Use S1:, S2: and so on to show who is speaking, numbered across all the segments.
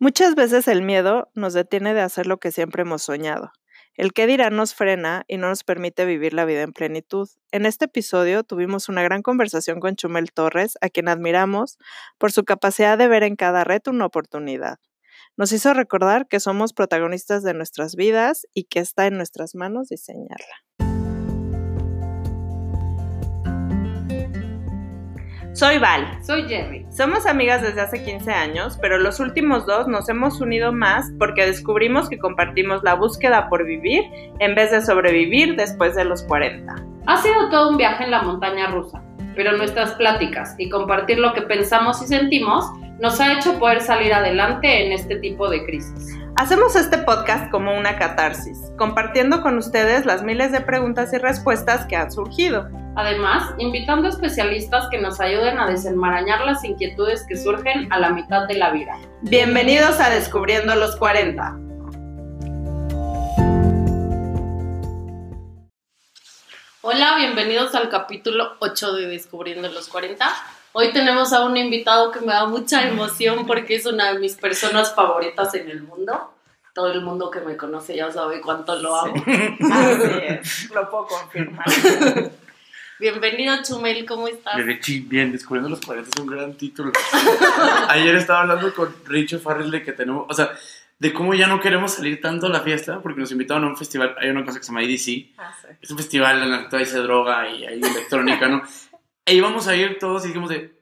S1: Muchas veces el miedo nos detiene de hacer lo que siempre hemos soñado. El qué dirán nos frena y no nos permite vivir la vida en plenitud. En este episodio tuvimos una gran conversación con Chumel Torres, a quien admiramos por su capacidad de ver en cada reto una oportunidad. Nos hizo recordar que somos protagonistas de nuestras vidas y que está en nuestras manos diseñarla. Soy Val.
S2: Soy Jerry.
S1: Somos amigas desde hace 15 años, pero los últimos dos nos hemos unido más porque descubrimos que compartimos la búsqueda por vivir en vez de sobrevivir después de los 40.
S2: Ha sido todo un viaje en la montaña rusa, pero nuestras pláticas y compartir lo que pensamos y sentimos nos ha hecho poder salir adelante en este tipo de crisis.
S1: Hacemos este podcast como una catarsis, compartiendo con ustedes las miles de preguntas y respuestas que han surgido.
S2: Además, invitando a especialistas que nos ayuden a desenmarañar las inquietudes que surgen a la mitad de la vida.
S1: Bienvenidos a Descubriendo los 40.
S2: Hola, bienvenidos al capítulo 8 de Descubriendo los 40. Hoy tenemos a un invitado que me da mucha emoción porque es una de mis personas favoritas en el mundo. Todo el mundo que me conoce ya sabe cuánto lo amo.
S1: Así es, lo puedo confirmar.
S2: Bienvenido, Chumel, ¿cómo estás?
S3: Bien, Descubriendo los 40 es un gran título. Ayer estaba hablando con Richo Farrell de que tenemos, o sea, de cómo ya no queremos salir tanto a la fiesta porque nos invitaron a un festival, hay una cosa que se llama EDC,
S1: Ah, sí.
S3: es un festival en el que todavía se droga y hay electrónica, ¿no? E íbamos a ir todos y dijimos de,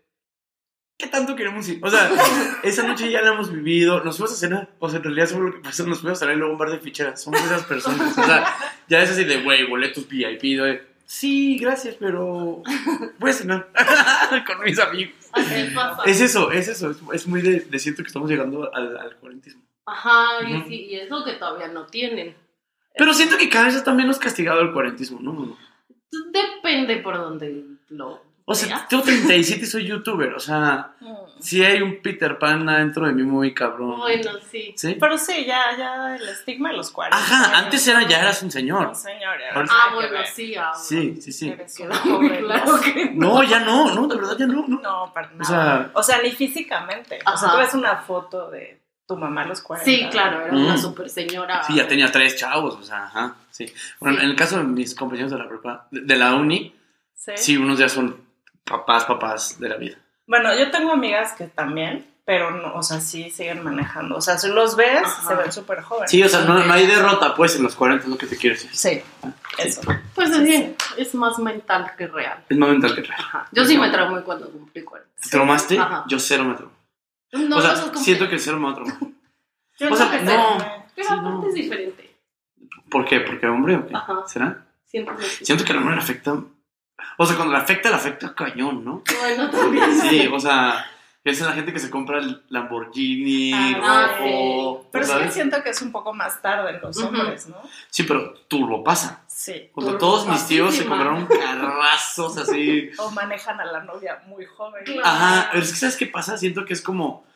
S3: ¿qué tanto queremos ir? O sea, esa noche ya la hemos vivido, nos fuimos a cenar, o sea, en realidad somos lo que pasó, nos fuimos a cenar y luego un bar de ficheras, somos esas personas, o sea, ya es así de, güey, boletos VIP, de, sí, gracias, pero voy a cenar con mis amigos.
S2: Pasa.
S3: Es eso, es eso, es, es muy de, de siento que estamos llegando al, al cuarentismo.
S2: Ajá, y,
S3: Ujú.
S2: sí, y es lo que todavía no tienen.
S3: Pero siento que cada vez está menos castigado el cuarentismo, ¿no?
S2: Depende por donde lo
S3: O sea, tengo 37 y soy youtuber, o sea, sí hay un Peter Pan adentro de mí muy cabrón.
S2: Bueno, sí.
S3: ¿Sí?
S1: Pero sí, ya, ya el estigma de los 40.
S3: Ajá, antes era ya eras un señor.
S1: Un señor. era
S3: Ahora-
S2: Ah,
S1: que
S2: bueno,
S1: ver.
S2: sí, ah,
S3: Sí, sí, sí.
S2: Claro, que
S3: No, ya no, no, de verdad ya no, no.
S1: No, para nada.
S3: O sea-
S1: o sea, ni físicamente. O sea, tú ves una foto de tu mamá a los 40.
S2: Sí, claro, era una
S3: Mm.
S2: super señora.
S3: Sí, ya tenía tres chavos, o sea, ajá, sí. Bueno,
S2: Sí.
S3: en el caso de mis compañeros de la prepa, de, de la uni,
S1: Sí.
S3: sí, unos ya son papás, papás de la vida.
S1: Bueno, yo tengo amigas que también, pero no, o sea, sí siguen manejando. O sea, si los ves,
S2: Ajá.
S1: se ven súper jóvenes.
S3: Sí, o sea, no, no hay derrota, pues, en los 40, es lo que te quiero decir.
S1: Sí, eso.
S2: Pues
S1: sí,
S2: es más mental que real.
S3: Es más mental que real.
S2: Ajá. Yo sí me traumé cuando cumplí 40.
S3: ¿Te traumaste?
S2: Ajá.
S3: Yo cero me traumé.
S2: No,
S3: o sea,
S2: no
S3: siento que el cero me va a traumar.
S1: Yo
S3: O sea,
S1: que
S3: no.
S2: Pero
S3: Sí,
S2: aparte
S3: no.
S2: es diferente.
S3: ¿Por qué? ¿Porque hombre o qué?
S2: Ajá.
S3: ¿Será?
S2: Siento que sí.
S3: Siento que al hombre le afecta. O sea, cuando le afecta, le afecta cañón, ¿no?
S2: Bueno, también.
S3: Sí, o sea, es la gente que se compra el Lamborghini
S1: Ah,
S3: rojo.
S1: Pero sí que siento que es un poco más tarde en los hombres, ¿no?
S3: Sí, pero turbo pasa.
S1: Sí.
S3: O sea, todos mis tíos se compraron carrazos así.
S1: O manejan a la novia muy joven.
S2: Claro.
S3: Ajá, pero es que ¿sabes qué pasa? Siento que es como.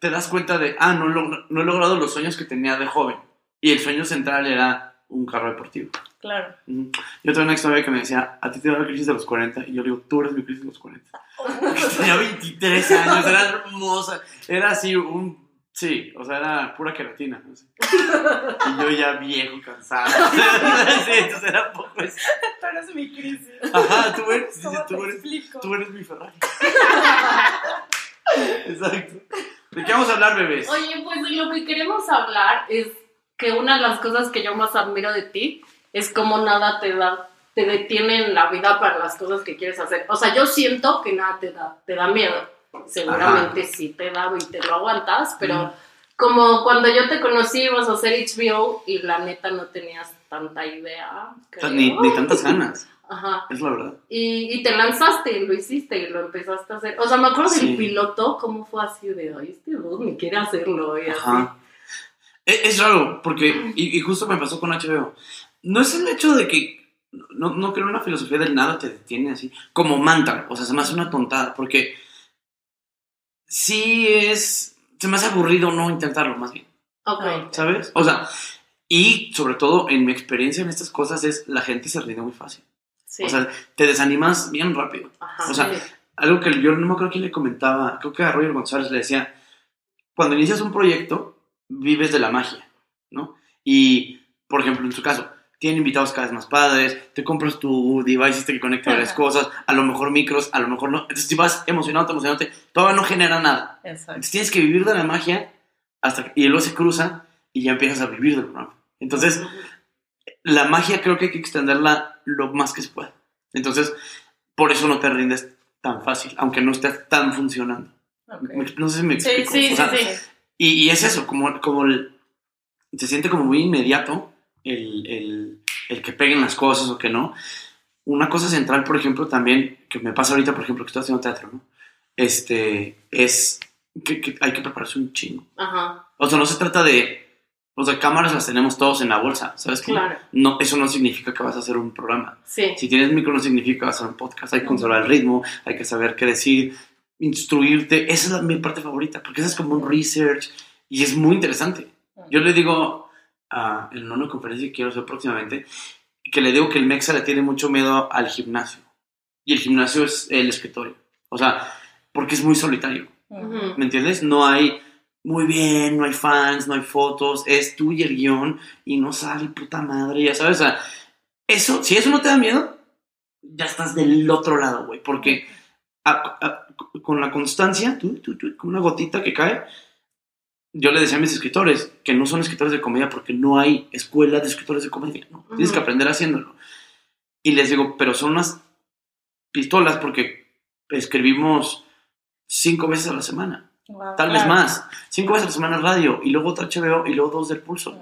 S3: Te das cuenta de, ah, no he logrado los sueños que tenía de joven. Y el sueño central era un carro deportivo.
S1: Claro.
S3: Yo tuve una exnovia que me decía, a ti te da la crisis de los 40. Y yo le digo, tú eres mi crisis de los 40. Tenía 23 años, era hermosa. Era así un. Sí, o sea, era pura queratina. no. Y yo ya viejo, cansado. sí, entonces era poco eso.
S1: Tú eres mi crisis.
S3: Ajá, tú eres,
S1: ¿Cómo
S3: tú
S1: te
S3: eres,
S1: explico?
S3: tú eres mi Ferrari. Exacto. ¿De qué vamos a hablar, bebés?
S2: Oye, pues de lo que queremos hablar es que una de las cosas que yo más admiro de ti es como nada te da, te detiene en la vida para las cosas que quieres hacer. O sea, yo siento que nada te da, te da miedo. Seguramente sí te da y te lo aguantas, pero como cuando yo te conocí ibas a hacer HBO y la neta no tenías tanta idea.
S3: Ni, ni tantas ganas,
S2: Ajá.
S3: es la verdad.
S2: Y, y te lanzaste y lo hiciste y lo empezaste a hacer. O sea, me acuerdo
S3: Sí.
S2: del piloto, cómo fue así de, ay, este dude ni quiere hacerlo y así.
S3: Ajá. Es, es raro, porque, y, y justo me pasó con HBO. No es el hecho de que, no, no creo en una filosofía del nada te detiene así, como mantra, o sea, se me hace una tontada, porque sí es, se me hace aburrido no intentarlo, más bien,
S2: Ok.
S3: ¿sabes? O sea, y sobre todo en mi experiencia en estas cosas es, la gente se rinde muy fácil.
S2: Sí.
S3: O sea, te desanimas bien rápido.
S2: Ajá.
S3: o sea,
S2: Sí.
S3: Algo que yo no me acuerdo quién le comentaba, creo que a Roger González le decía, cuando inicias un proyecto, vives de la magia, ¿no? Y, por ejemplo, en tu caso, tienen invitados cada vez más padres, te compras tu device este que conecta varias
S1: Ajá.
S3: cosas, a lo mejor micros, a lo mejor no. Entonces, si vas emocionado, emocionándote, todavía no genera nada.
S1: Exacto.
S3: Entonces, tienes que vivir de la magia hasta y luego se cruza y ya empiezas a vivir del programa. Entonces, la magia creo que hay que extenderla lo más que se pueda. Entonces, por eso no te rindes tan fácil, aunque no esté tan funcionando.
S1: Ok.
S3: Me- No sé si me explico.
S2: sí,
S3: O
S2: sí,
S3: sea,
S2: sí.
S3: Y, y es eso, como, como el, se siente como muy inmediato el, el, el que peguen las cosas o que no. Una cosa central, por ejemplo, también, que me pasa ahorita, por ejemplo, que estoy haciendo teatro, ¿no? Este, es que, que hay que prepararse un chingo.
S2: Ajá,
S3: O sea, no se trata de, o sea, cámaras las tenemos todos en la bolsa, ¿sabes? cómo?
S2: claro.
S3: No, eso no significa que vas a hacer un programa.
S2: Sí.
S3: Si tienes micro no significa que vas a hacer un podcast. Hay que controlar el ritmo, hay que saber qué decir, instruirte. Esa es la- mi parte favorita, porque esa es como un research y es muy interesante. Yo le digo a en una conferencia que quiero hacer próximamente, que le digo que el Mexa le tiene mucho miedo al gimnasio. Y el gimnasio es el escritorio. O sea, porque es muy solitario.
S2: Ujú.
S3: ¿Me entiendes? No hay muy bien, no hay fans, no hay fotos, es tú y el guion y no sale puta madre, ya sabes. O sea, eso, si eso no te da miedo, ya estás del otro lado, güey, porque a- a- con la constancia, tú, tú, tú, con una gotita que cae, yo le decía a mis escritores que no son escritores de comedia porque no hay escuela de escritores de comedia, ¿no? Tienes que aprender haciéndolo. Y les digo, pero son unas pistolas porque escribimos cinco veces a la semana.
S1: Wow,
S3: Tal vez más. Cinco veces a la semana radio y luego otra HBO y luego dos del pulso.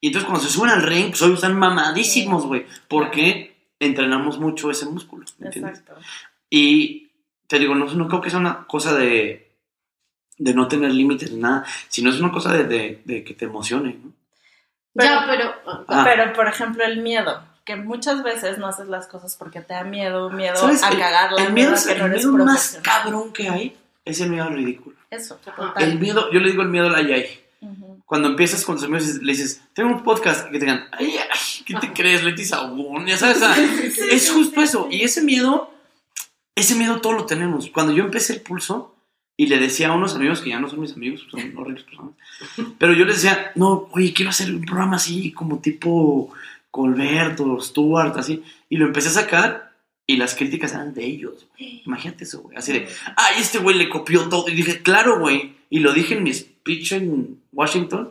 S3: Y entonces cuando se suben al ring, pues hoy están mamadísimos, güey. Porque entrenamos mucho ese músculo. ¿me entiendes?
S1: Exacto.
S3: Y te digo, no, no creo que sea una cosa de, de no tener límites ni nada, sino es una cosa de, de- de que te emocione, ¿no?
S2: ya, pero.
S3: Ah.
S1: Pero, por ejemplo, el miedo. Que muchas veces no haces las cosas porque te da miedo, miedo
S3: ¿Sabes?
S1: a cagarla,
S3: El miedo,
S1: miedo
S3: es-
S1: que
S3: el miedo más cabrón que hay es el miedo al ridículo.
S1: Eso,
S2: Ajá.
S1: total.
S3: El miedo, yo le digo el miedo al ay, ay.
S1: Ujú.
S3: Cuando empiezas con tus amigos y le dices, tengo un podcast, y que te digan, ay, ay, ¿qué te crees, Leti Saúl? Ya sabes, sea, es justo eso. Y ese miedo, ese miedo todo lo tenemos. Cuando yo empecé el pulso y le decía a unos amigos que ya no son mis amigos, son horribles personas, pero yo les decía, no, oye, quiero hacer un programa así como tipo Colbert o Stewart, así. Y lo empecé a sacar y las críticas eran de ellos. güey. Imagínate eso, güey. Así de, ay, este güey le copió todo. Y dije, claro, güey. Y lo dije en mi speech en Washington.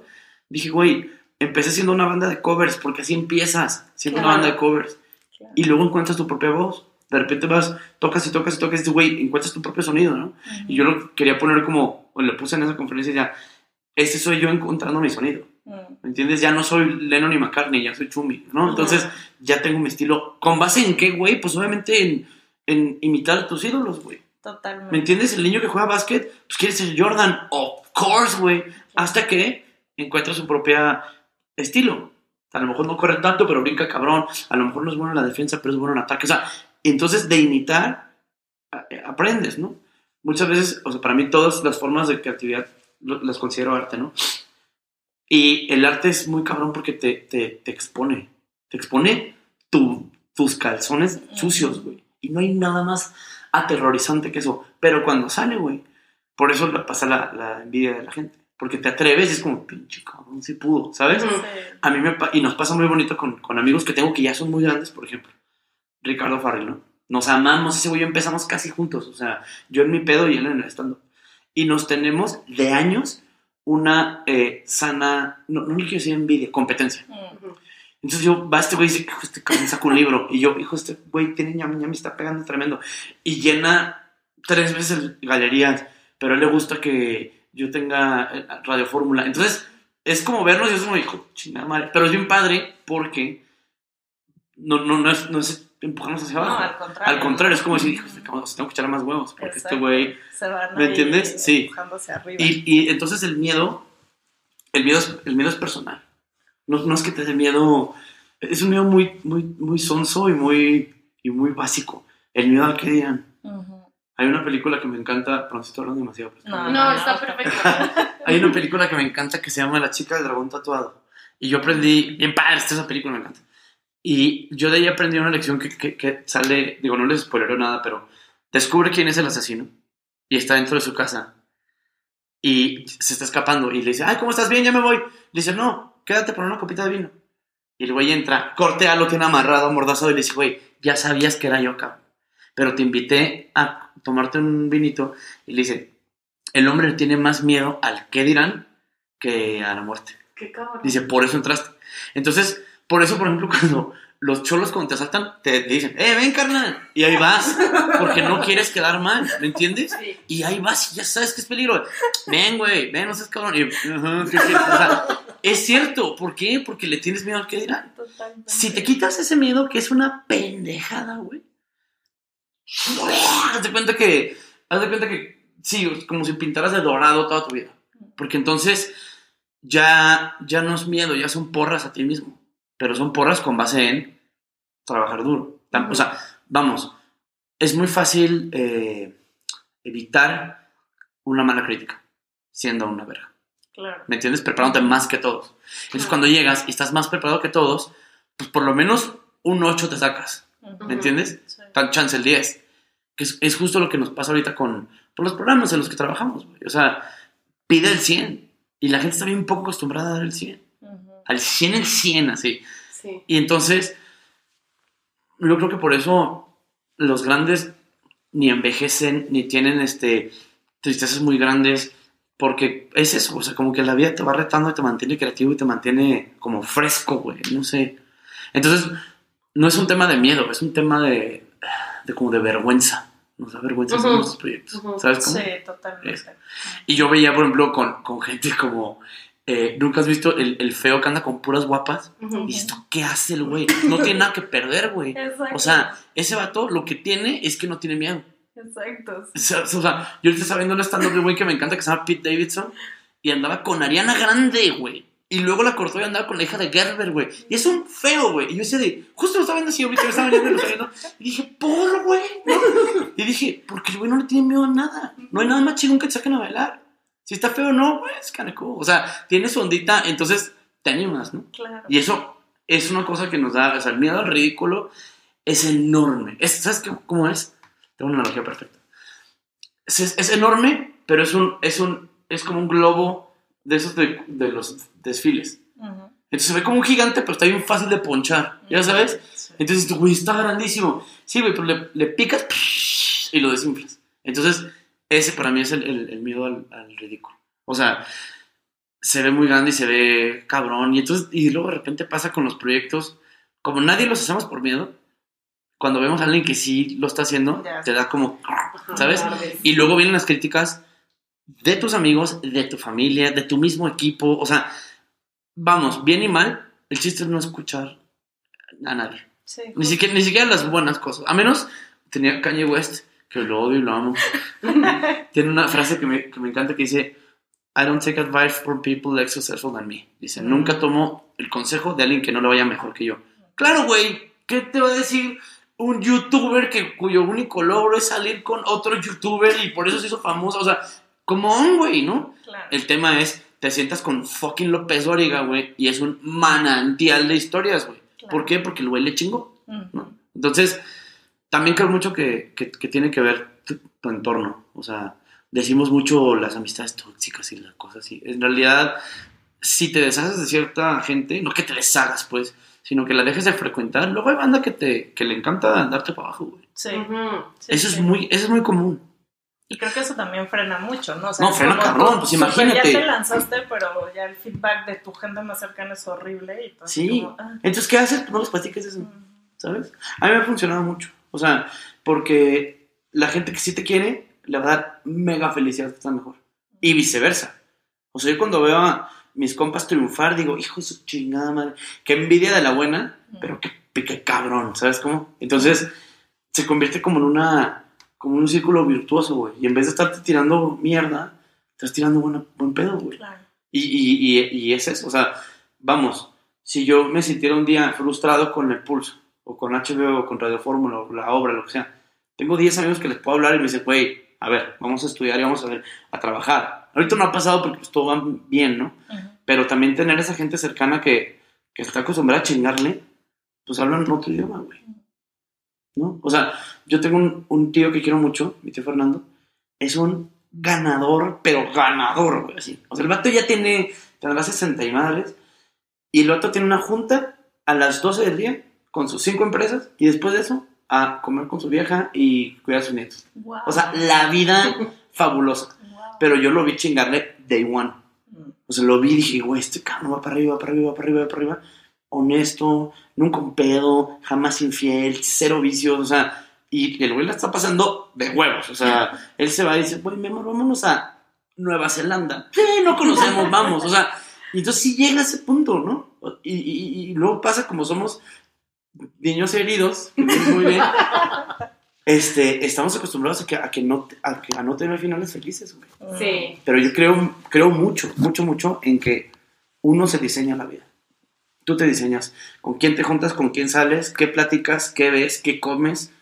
S3: Dije, güey, empecé siendo una banda de covers, porque así empiezas, siendo una banda de covers.
S1: Claro.
S3: Y luego encuentras tu propia voz. De repente vas, tocas y tocas y tocas y dices, güey, encuentras tu propio sonido, ¿no? Y yo lo quería poner como, o le puse en esa conferencia ya, este soy yo encontrando mi sonido.
S1: Mm.
S3: ¿Me entiendes? Ya no soy Lennon y McCartney, ya soy Chumi, ¿no? Entonces ya tengo mi estilo. ¿Con base en qué, güey? Pues obviamente en, en imitar a tus ídolos, güey.
S1: Totalmente.
S3: ¿Me entiendes? El niño que juega básquet, pues quiere ser Jordan. Of course, güey. Hasta que encuentra su propia estilo. A lo mejor no corre tanto, pero brinca cabrón. A lo mejor no es bueno en la defensa, pero es bueno en ataque. O sea, entonces de imitar eh, aprendes, ¿no? Muchas veces, o sea, para mí todas las formas de creatividad las considero arte, ¿no? Y el arte es muy cabrón porque te, te, te expone. Te expone tu- tus calzones sucios, güey. Y no hay nada más aterrorizante que eso. Pero cuando sale, güey, por eso pasa la, la envidia de la gente. Porque te atreves y es como, pinche cabrón, si pudo, ¿sabes?
S1: Sí.
S3: A mí me y nos pasa muy bonito con, con amigos que tengo que ya son muy grandes, por ejemplo. Ricardo Farrell, ¿no? Nos amamos, ese güey y yo empezamos casi juntos. O sea, yo en mi pedo y él en el stand Y nos tenemos de años una eh, sana, no, no le quiero decir envidia, competencia.
S1: Mm.
S3: Entonces yo, va este güey y dice, hijo, este cabrón saca un libro. Y yo, hijo, este güey tiene ñam, ñam, me está pegando tremendo. Y llena tres veces galerías, pero a él le gusta que yo tenga eh, Radio Fórmula. Entonces, es como vernos y es como, hijo, chingada madre. Pero es bien padre porque no, no, no, es, no es empujarnos hacia
S1: No,
S3: abajo.
S1: al contrario.
S3: al contrario, es como decir, hijo, este tengo que echarle más huevos. Porque este
S1: Exacto.
S3: güey
S1: Se van
S3: ¿Me entiendes? Sí.
S1: empujando hacia arriba.
S3: y, y entonces el miedo, el miedo es, el miedo es personal. No, no es que te dé miedo, es un miedo muy, muy, muy sonso y muy, y muy básico. El miedo al que dirán.
S1: Ujú.
S3: Hay una película que me encanta, pero no estoy hablando demasiado. pero está
S1: No,
S2: No,
S3: buena.
S2: está perfecto.
S3: Hay una película que me encanta que se llama La chica del dragón tatuado. Y yo aprendí, bien padre, está esa película me encanta. Y yo de ahí aprendí una lección que, que, que sale, digo, no les spoileré nada, pero descubre quién es el asesino y está dentro de su casa. y se está escapando. Y le dice, ay, ¿cómo estás? Bien, ya me voy. Le dice, no, quédate por una copita de vino. Y el güey entra, cortea, lo tiene amarrado, mordazado, y le dice, güey, ya sabías que era yo acá. Pero te invité a tomarte un vinito. Y le dice, el hombre tiene más miedo al qué dirán que a la muerte.
S2: Qué cabrón.
S3: Dice, por eso entraste. Entonces, por eso, por ejemplo, cuando los cholos cuando te asaltan, te dicen, eh, ven, carnal. Y ahí vas, porque no quieres quedar mal, ¿me entiendes?
S2: Sí.
S3: Y ahí vas y ya sabes que es peligro. Ven, güey, ven, no seas cabrón. Y, es cierto. ¿Por qué? Porque le tienes miedo al que dirán.
S2: Totalmente.
S3: Si te quitas ese miedo, que es una pendejada, güey. Haz de cuenta que. Haz de cuenta que. Sí, como si pintaras de dorado toda tu vida. Porque entonces. Ya, ya no es miedo, ya son porras a ti mismo. Pero son porras con base en trabajar duro. O sea, vamos. Es muy fácil eh, evitar una mala crítica siendo una verga.
S2: Claro.
S3: ¿Me entiendes? Preparándote más que todos. Entonces,
S2: Claro.
S3: cuando llegas y estás más preparado que todos, pues por lo menos un 8 te sacas. ¿Me entiendes?
S2: Sí.
S3: Tan chance el 10. Que es, es justo lo que nos pasa ahorita con, con los programas en los que trabajamos. güey. O sea, pide el 100. Y la gente está bien poco acostumbrada a dar el 100. Al 100 el 100, así.
S2: Sí.
S3: Y entonces, yo creo que por eso los grandes ni envejecen, ni tienen este, tristezas muy grandes, porque es eso, o sea, como que la vida te va retando y te mantiene creativo y te mantiene como fresco, güey, no sé. Entonces, no es un tema de miedo, es un tema de, de como de vergüenza. Nos da vergüenza hacer
S2: Ujú.
S3: nuestros proyectos. ¿sabes cómo?
S1: Sí, totalmente.
S3: Y yo veía, por ejemplo, con, con gente como... eh, ¿Nunca has visto el, el feo que anda con puras guapas?
S2: Ujú.
S3: Y ¿tú qué hace el güey? No tiene nada que perder, güey.
S2: Exacto.
S3: O sea, ese vato lo que tiene es que no tiene miedo.
S2: Exacto.
S3: O sea, o sea, yo estaba viendo un stand-up de güey que me encanta que se llama Pete Davidson y andaba con Ariana Grande, güey. Y luego la cortó y andaba con la hija de Gerber, güey. Y es un feo, güey. Y yo decía de, justo lo estaba viendo así ahorita, me estaba viendo, lo estaba viendo. Y dije, por, güey. Y dije, porque el güey no le tiene miedo a nada. No hay nada más chingón que te saquen a bailar. Si está feo o no, es kinda cool. O sea, tiene su ondita, entonces te animas, ¿no?
S2: Claro.
S3: Y eso es una cosa que nos da, o sea, el miedo al ridículo es enorme. Es, ¿Sabes qué, cómo es? Tengo una analogía perfecta. Es, es- es enorme, pero es un, es un, es como un globo de esos de, de los desfiles. Entonces se ve como un gigante, pero está bien fácil de ponchar, ¿ya sabes?
S1: Sí.
S3: Entonces, güey, está grandísimo. Sí, güey, pero le, le picas y lo desinflas. Entonces, ese para mí es el, el- el miedo al, al ridículo. O sea, se ve muy grande y se ve cabrón. Y entonces, y luego de repente pasa con los proyectos, como nadie los hacemos por miedo, cuando vemos a alguien que sí lo está haciendo, te da como, ¿sabes? Y luego vienen las críticas de tus amigos, de tu familia, de tu mismo equipo. O sea, vamos, bien y mal, el chiste es no escuchar a nadie.
S1: Sí,
S3: Ni siquiera, ni siquiera las buenas cosas. A menos tenía Kanye West, que lo odio y lo amo. Tiene una frase que me, que me encanta que dice: I don't take advice from people less successful than me. Dice: Nunca tomo el consejo de alguien que no le vaya mejor que yo. Claro, güey. ¿Qué te va a decir un youtuber que, cuyo único logro es salir con otro youtuber y por eso se hizo famoso? O sea, como un güey, ¿no?
S1: claro.
S3: El tema es: te sientas con fucking López Dóriga, güey, y es un manantial de historias, güey.
S1: Claro.
S3: ¿Por qué? Porque el güey le chingó.
S1: Ujú.
S3: ¿no? Entonces, también creo mucho que, que- que tiene que ver tu, tu entorno. O sea, decimos mucho las amistades tóxicas y las cosas así. En realidad, si te deshaces de cierta gente, no que te deshagas, pues, sino que la dejes de frecuentar, luego hay banda que, te, que le encanta darte para abajo, güey.
S1: Sí,
S3: eso,
S1: sí.
S3: es muy, eso es muy común.
S1: Y creo que eso también frena mucho, ¿no? O
S3: No, frena cabrón, pues imagínate.
S1: Ya te lanzaste, pero ya el feedback de tu gente más cercana es horrible. Y pues
S3: Sí.
S1: como, ah,
S3: Entonces, ¿qué haces? No les platiques eso. ¿sabes? A mí me ha funcionado mucho. O sea, porque la gente que sí te quiere, le va a dar mega felicidad que estás mejor. Y viceversa. O sea, yo cuando veo a mis compas triunfar, digo, hijo de su chingada madre, qué envidia de la buena, pero qué, qué cabrón, ¿sabes cómo? Entonces, se convierte como en una, como en un círculo virtuoso, güey. Y en vez de estarte tirando mierda, estás tirando buena, buen pedo, güey.
S1: claro.
S3: Y, y, y, y es eso, o sea, vamos, si yo me sintiera un día frustrado con el pulso, o con HBO, o con Radio Fórmula, o la obra, lo que sea, tengo 10 amigos que les puedo hablar y me dicen, güey, a ver, vamos a estudiar y vamos a ver, a trabajar. Ahorita no ha pasado porque pues, todo va bien, ¿no? Pero también tener esa gente cercana que, que está acostumbrada a chingarle, pues hablan otro idioma, güey. ¿No? O sea, yo tengo un, un tío que quiero mucho, mi tío Fernando, es un ganador, pero ganador, güey, así. O sea, el vato ya tiene, tendrá 60 y madres, y el vato tiene una junta a las 12 del día con sus cinco empresas, y después de eso, a comer con su vieja y cuidar a sus nietos.
S4: Wow.
S3: O sea, la vida fabulosa.
S4: Wow.
S3: Pero yo lo vi chingarle day one. O sea, lo vi y dije, güey, este cabrón va para arriba, va para arriba, va para arriba, va para arriba. Honesto, nunca un pedo, jamás infiel, cero vicios, o sea, y el güey la está pasando de huevos. O sea, él se va y dice, güey, mi amor, vámonos a Nueva Zelanda. Sí, no conocemos, vamos. O sea, y entonces sí llega a ese punto, ¿no? Y, y- y luego pasa como somos niños heridos, que muy bien. Este, estamos acostumbrados a que, a que, no, a que a no tener finales felices, güey.
S2: Sí.
S3: Pero yo creo, creo mucho, mucho, mucho en que uno se diseña la vida. Tú te diseñas con quién te juntas, con quién sales, qué platicas, qué ves, qué comes.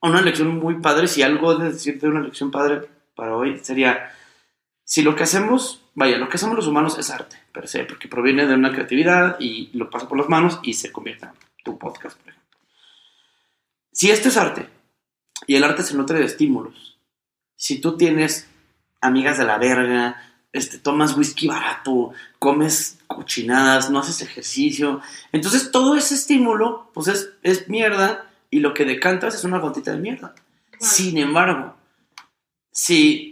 S3: Una lección muy padre, si algo de decirte una lección padre para hoy sería, si lo que hacemos, vaya, lo que hacemos los humanos es arte, per se, porque proviene de una creatividad y lo pasa por las manos y se convierte en tu podcast, por ejemplo. Si esto es arte, y el arte se nutre de estímulos, si tú tienes amigas de la verga, este, tomas whisky barato, comes cochinadas, no haces ejercicio. Entonces todo ese estímulo, pues es, es mierda y lo que decantas es una gotita de mierda. Sin embargo, si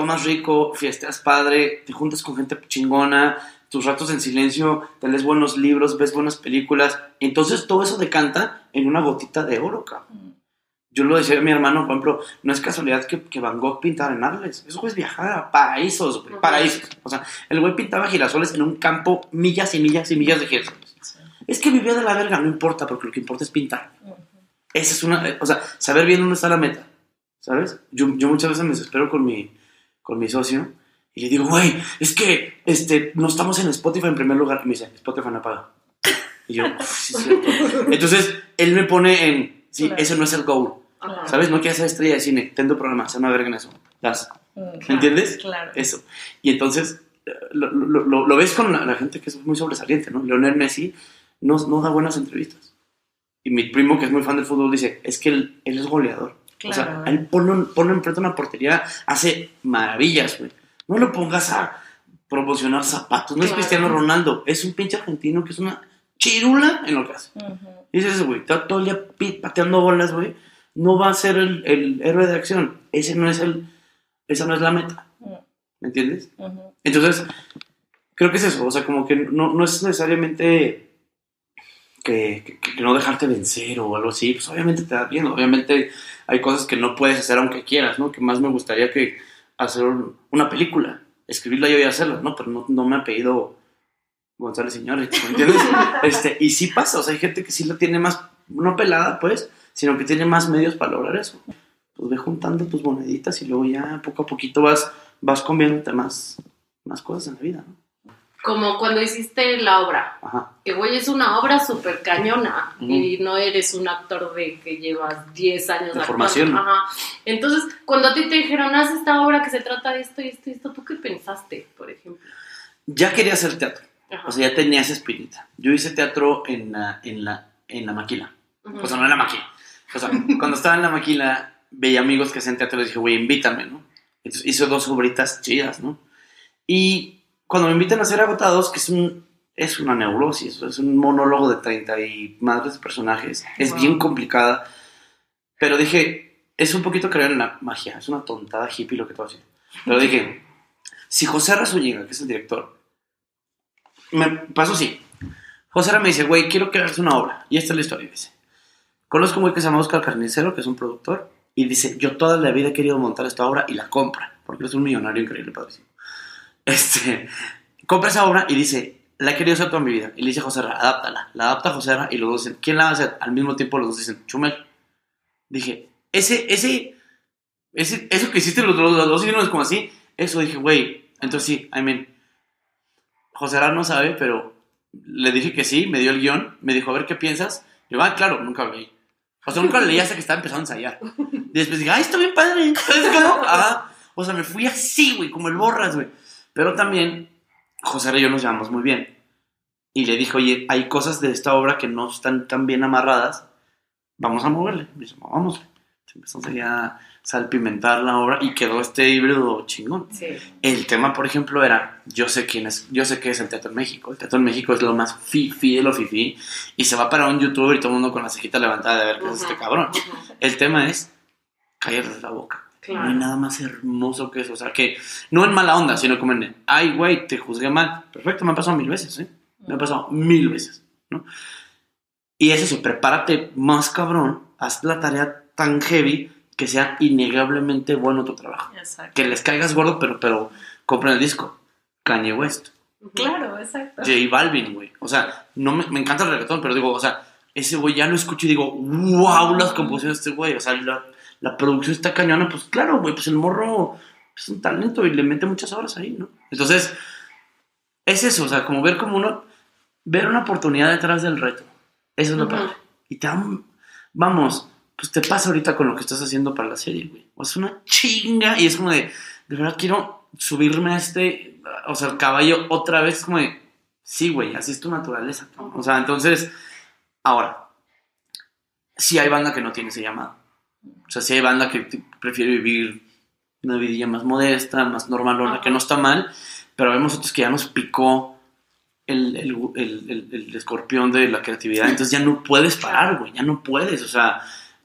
S3: tomas rico, fiestas padre, te juntas con gente chingona, tus ratos en silencio, te lees buenos libros, ves buenas películas, entonces todo eso decanta en una gotita de oro, cabrón. Yo lo decía a mi hermano, por ejemplo, no es casualidad que, que Van Gogh pintara en Arles. Eso es viajar a paraísos, güey, paraísos. O sea, el güey pintaba girasoles en un campo, millas y millas y millas de girasoles. Es que vivió de la verga, no importa, porque lo que importa es pintar. Esa es una, o sea, saber bien dónde está la meta, ¿sabes? Yo, yo muchas veces me desespero con mi, con mi socio y le digo, güey, es que este, no estamos en Spotify en primer lugar. Y me dice, Spotify no paga. Y yo, "Uf, sí, cierto. Entonces, él me pone en, sí,
S4: Claro.
S3: ese no es el goal. ¿Sabes? No quieres ser estrella de cine, ten tu programa, se una verga en eso. Das,
S4: ¿Me
S3: entiendes?
S4: Claro.
S3: eso. Y entonces, eh, lo, lo- lo- lo ves con la, la gente que es muy sobresaliente, ¿no? Leonel Messi no, no da buenas entrevistas. Y mi primo, que es muy fan del fútbol, dice, es que él, él es goleador. O sea, él pone, un- pone enfrente una portería, hace maravillas, güey. No lo pongas a promocionar zapatos, no es. Cristiano Ronaldo, es un pinche argentino que es una chirula en lo que hace. Y dices, güey, está todo el día pateando bolas, güey. No va a ser el, el héroe de acción. Ese no es el, esa no es la meta. ¿Me entiendes? Entonces, creo que es eso. O sea, como que no, no es necesariamente que, que- que no dejarte vencer o algo así. Pues obviamente te da bien. Obviamente hay cosas que no puedes hacer aunque quieras, ¿no? Que más me gustaría que hacer una película. Escribirla yo y hacerla, ¿no? Pero no, no me ha pedido González Señores, ¿me entiendes? este, y sí pasa. O sea, hay gente que sí la tiene más, no pelada, pues, sino que tiene más medios para lograr eso. Pues ve juntando tus moneditas y luego ya poco a poquito vas, vas comiéndote más, más cosas en la vida, ¿no?
S2: Como cuando hiciste la obra.
S3: Ajá.
S2: Que, güey, es una obra súper cañona. Y no eres un actor de que llevas 10 años
S3: De formación.
S2: Ajá. Entonces, cuando a ti te dijeron, haz esta obra que se trata de esto y esto y esto, ¿tú qué pensaste, por ejemplo?
S3: Ya quería hacer teatro,
S2: Ajá.
S3: o sea, ya tenía esa espinita. Yo hice teatro en la, en la, en la maquila. O sea, no en la maquila. O sea, cuando estaba en la maquila, veía amigos que hacían teatro y les dije, güey, invítame, ¿no? Entonces hice dos obritas chidas, ¿no? Y cuando me invitan a hacer agotados, que es un es una neurosis, es un monólogo de 30 y madres de personajes, es
S4: Wow.
S3: bien complicada, pero dije, es un poquito creer en la magia, es una tontada hippie lo que a decir. Pero dije, si José Razúñiga, que es el director, me pasó así. José Ra me dice, güey, quiero que hagas una obra. Y esta es la historia, dice. Conozco un güey que se llama Oscar Carnicero, que es un productor, y dice, yo toda la vida he querido montar esta obra y la compra, porque es un millonario increíble, padrísimo. Este, compra esa obra y dice, la he querido hacer toda mi vida. Y le dice a José Ra, adáptala. La adapta a José Ra y los dos dicen, ¿quién la va a hacer? Al mismo tiempo los dos dicen, Chumel. Dije, ese, ese, ese, eso que hiciste los, los, los dos hicieron como así, eso dije, güey, entonces sí, I mean, José Ra no sabe, pero le dije que sí, me dio el guion, me dijo, a ver qué piensas. Y yo, ah, claro, nunca lo leí. O sea, nunca lo leí hasta que estaba empezando a ensayar. Y después dije, ay, está bien padre. ¿Sabes cómo? O sea, me fui así, güey, como el borras, güey. Pero también, José y yo nos llevamos muy bien. Y le dije, oye, hay cosas de esta obra que no están tan bien amarradas. Vamos a moverle. Me dice, vamos. Empezamos ya salpimentar la obra y quedó este híbrido chingón.
S2: Sí.
S3: El tema, por ejemplo, era, yo sé quién es, yo sé qué es el teatro en México. El teatro en México es lo más fifi de lo fifi. Y se va para un youtuber y todo el mundo con la cejita levantada de ver qué es este cabrón. El tema es callarles la boca.
S2: Claro.
S3: No hay nada más hermoso que eso. O sea, que no en mala onda, sino como en, ay, güey, te juzgué mal. Perfecto, me ha pasado mil veces, ¿eh? Me ha pasado mil veces, ¿no? Y es eso, prepárate más cabrón, haz la tarea tan heavy que sea innegablemente bueno tu trabajo.
S1: Exacto.
S3: Que les caigas gordo, pero, pero compren el disco. Kanye West.
S1: Claro, exacto.
S3: J Balvin, güey. O sea, no me, me encanta el reggaetón, pero digo, o sea, ese güey ya lo escucho y digo, wow, las composiciones de este güey. O sea, la, la producción está cañona. Pues claro, güey, pues el morro es un talento y le mete muchas horas ahí, ¿no? Entonces, es eso, o sea, como ver como uno, ver una oportunidad detrás del reto. Eso es lo
S2: Ujú.
S3: padre. Y te vamos, pues te pasa ahorita con lo que estás haciendo para la serie, güey. O sea, es una chinga y es como de, de verdad quiero subirme a este, o sea, el caballo otra vez, como de, sí, güey, así es tu naturaleza. cabrón. O sea, entonces, ahora, sí hay banda que no tiene ese llamado. O sea, sí hay banda que prefiere vivir una vidilla más modesta, más normalona,
S2: Ajá.
S3: que no está mal, pero vemos otros que ya nos picó el, el, el- escorpión de la creatividad, entonces ya no puedes parar, güey, ya no puedes, o sea,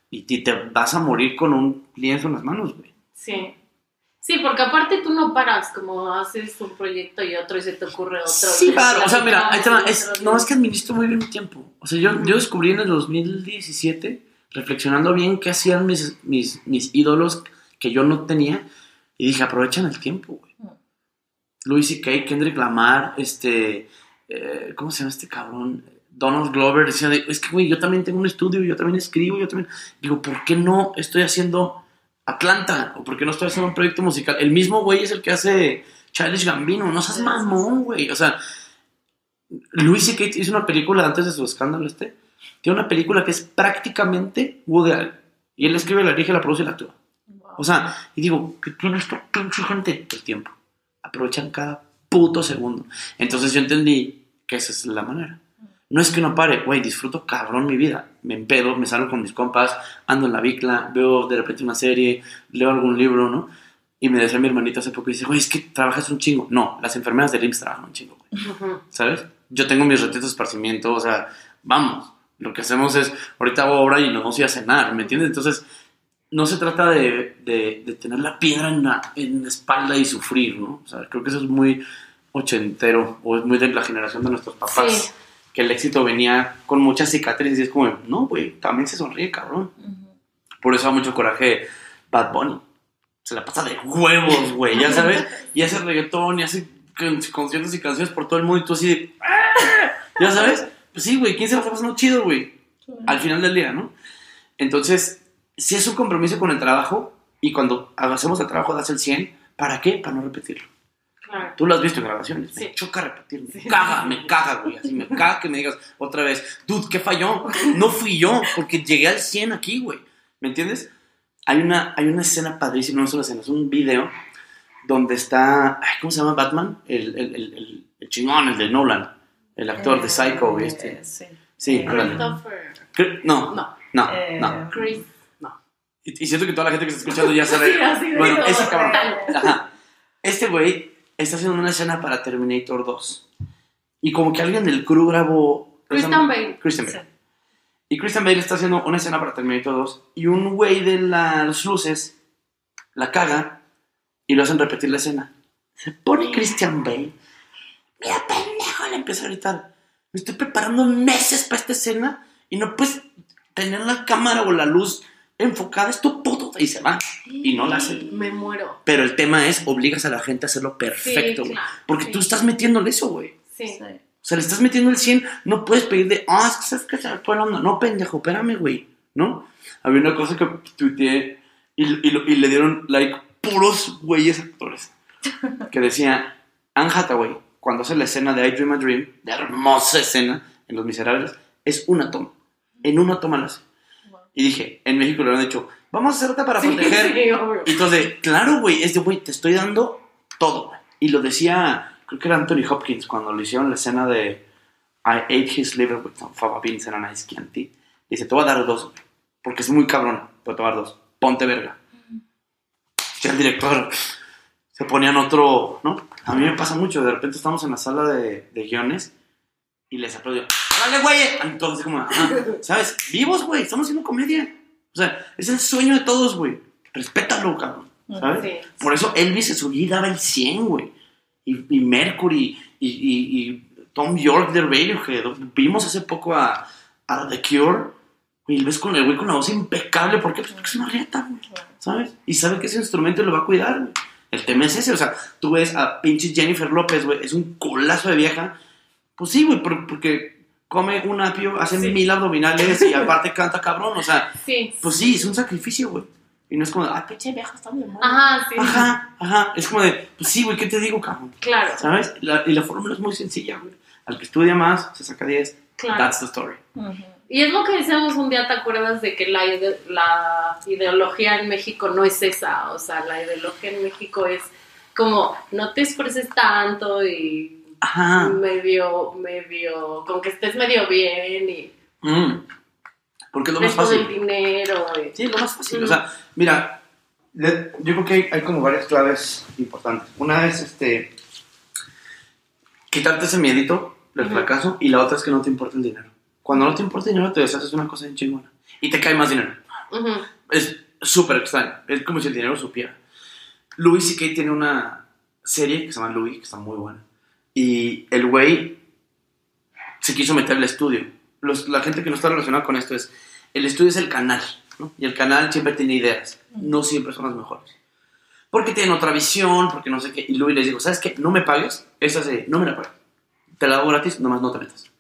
S3: y, y te vas a morir con un lienzo en las manos, güey.
S2: Sí. Sí, porque aparte tú no paras, como haces un proyecto y otro y se te ocurre otro.
S3: Sí,
S2: y
S3: claro, o sea, mira, ahí te va, es, no, es que administro muy bien mi tiempo. O sea, yo, yo descubrí en el 2017, reflexionando bien qué hacían mis, mis, mis ídolos que yo no tenía, y dije, aprovechan el tiempo, güey.
S1: Mm.
S3: Louis C.K., Kendrick Lamar, este, eh, ¿cómo se llama este cabrón? Donald Glover decía, de, es que, güey, yo también tengo un estudio, yo también escribo, yo también... Digo, ¿por qué no estoy haciendo Atlanta? ¿O por qué no estoy haciendo un proyecto musical? El mismo güey es el que hace Childish Gambino, no seas mamón, güey. O sea, Louis C.K. hizo una película antes de su escándalo este. Tiene una película que es prácticamente Woody Allen. Y él escribe, la dirige, la produce y la actúa. O sea, y digo, ¿qué tiene esta pinche gente? El tiempo. Aprovechan cada puto segundo. Entonces yo entendí que esa es la manera. No es que no pare, güey, disfruto cabrón mi vida. Me empedo, me salgo con mis compas, ando en la bicla, veo de repente una serie, leo algún libro, ¿no? Y me decía mi hermanito hace poco y dice, güey, es que trabajas un chingo. No, las enfermeras del IMSS trabajan un chingo, güey. ¿sabes? Yo tengo mis retitos de esparcimiento, o sea, vamos, lo que hacemos es, ahorita hago obra y nos vamos a ir a cenar, ¿me entiendes? Entonces, no se trata de, de- de tener la piedra en la, en la espalda y sufrir, ¿no? O sea, creo que eso es muy ochentero, o es muy de la generación de nuestros papás,
S2: Sí.
S3: que el éxito venía con muchas cicatrices y es como, no, güey, también se sonríe, cabrón. Por eso da mucho coraje Bad Bunny. Se la pasa de huevos, güey, ya sabes. Y hace reggaetón y hace con- conciertos y canciones por todo el mundo y tú así de... "Ah", ¿Ya sabes? Pues sí, güey, ¿quién se la está pasando chido, güey? Al final del día, ¿no? Entonces, si es un compromiso con el trabajo y cuando hacemos el trabajo das el 100, ¿para qué? Para no repetirlo.
S2: Claro.
S3: Tú lo has visto en grabaciones.
S2: Sí.
S3: Me choca repetir. Me
S2: Sí.
S3: caga, me caga, güey. Así me caga que me digas otra vez, dude, ¿qué falló? No fui yo, porque llegué al 100 aquí, güey. ¿Me entiendes? Hay una, hay una escena padrísima, no es una escena, es un video donde está, ay, ¿cómo se llama Batman? El, el, el, el chingón, el de Nolan, el actor de Psycho, este.
S1: Eh, sí.
S3: Sí,
S1: eh.
S2: Christopher.
S3: No,
S2: No,
S3: no,
S1: Eh,
S3: no.
S2: Chris. No.
S3: Y, y siento que toda la gente que está escuchando ya sabe.
S2: Sí, así
S3: bueno, ese cabrón. Ajá. Este güey está haciendo una escena para Terminator 2. Y como que alguien del crew grabó.
S2: Christian Bale.
S3: Christian Bale. Y Christian Bale está haciendo una escena para Terminator 2. Y un güey de las luces la caga y lo hacen repetir la escena. Se pone Christian Bale. Mira, pendejo, le empieza a gritar. Me estoy preparando meses para esta escena y no puedes tener la cámara o la luz enfocada. Esto puto. Y se va. Y no la hace.
S2: Me muero.
S3: Pero el tema es, obligas a la gente a hacerlo perfecto,
S2: Sí,
S3: güey.
S2: claro,
S3: Porque
S2: sí.
S3: tú estás metiéndole eso, güey.
S2: Sí.
S1: Sí.
S3: O sea, le estás metiendo el 100, no puedes pedir de, ah, es que sabes que se me fue la onda. No, pendejo, espérame, güey. ¿No? Había una cosa que tuiteé y, y, y le dieron like puros güeyes actores. Que decía, Anne Hathaway, cuando hace la escena de I Dream a Dream, de hermosa escena en Los Miserables, es una toma. En una toma la hace. Y dije, en México le han dicho, vamos a hacerte para
S2: Sí,
S3: proteger
S2: sí,
S3: y entonces, claro, güey, es de, güey, te estoy dando todo. Y lo decía, creo que era Anthony Hopkins cuando le hicieron la escena de I ate his liver with some fava beans and a nice Chianti. Dice, te voy a dar dos, güey, porque es muy cabrón, te voy a dar dos. Ponte verga. el director se ponían otro, ¿no? A mí me pasa mucho, de repente estamos en la sala de, de guiones y les aplaudo, ¡Dale, güey! Entonces, como, ¿sabes? Vivos, güey, estamos haciendo comedia. O sea, es el sueño de todos, güey. Respétalo, cabrón. ¿Sabes?
S2: Sí.
S3: Por eso Elvis se subía y daba el 100, güey. Y, y Mercury y, y- y Tom York de Radiohead. Vimos hace poco a, a The Cure. Y ves con el güey con la voz impecable. ¿Por qué? Pues porque es una rieta, güey. ¿Sabes? Y sabe que ese instrumento lo va a cuidar, güey. El tema es ese. O sea, tú ves a pinche Jennifer López, güey. Es un colazo de vieja. Pues sí, güey, por- porque come un apio, hace
S2: Sí.
S3: mil abdominales y aparte canta cabrón. O sea,
S2: Sí.
S3: pues sí, es un sacrificio, güey. Y no es como, ah, pinche vieja, está bien mal.
S2: Ajá, sí.
S3: Ajá, ajá. Es como de, pues sí, güey, ¿qué te digo, cabrón?
S2: Claro,
S3: ¿Sabes? La- y la fórmula es muy sencilla, güey. Al que estudia más, se saca 10.
S2: claro.
S3: That's the story.
S2: Y es lo que decíamos un día, ¿te acuerdas de que la, ide- la ideología en México no es esa? O sea, la ideología en México es como, no te esfuerces tanto y
S3: Ajá.
S2: medio, medio, con que estés medio bien y
S3: Mm. Porque es lo más
S2: todo el
S3: fácil.
S2: dinero. y-
S3: Sí, es lo más fácil.
S2: Mm.
S3: O sea, mira, yo creo que hay, hay como varias claves importantes. Una es, este, quitarte ese miedito del fracaso y la otra es que no te importa el dinero. Cuando no te importa dinero, te deshaces de una cosa bien chingona. Y te cae más dinero.
S2: Ujú,
S3: Es súper extraño. Es como si el dinero supiera. Louis C.K. tiene una serie que se llama Louis, que está muy buena. Y el güey se quiso meter al estudio. Los- la gente que no está relacionada con esto es, el estudio es el canal, ¿no? Y el canal siempre tiene ideas. No siempre son las mejores. Porque tienen otra visión, porque no sé qué. Y Louis les dijo, ¿sabes qué? No me pagues. Esa serie, no me la pagues. Te la hago gratis, nomás no te metas.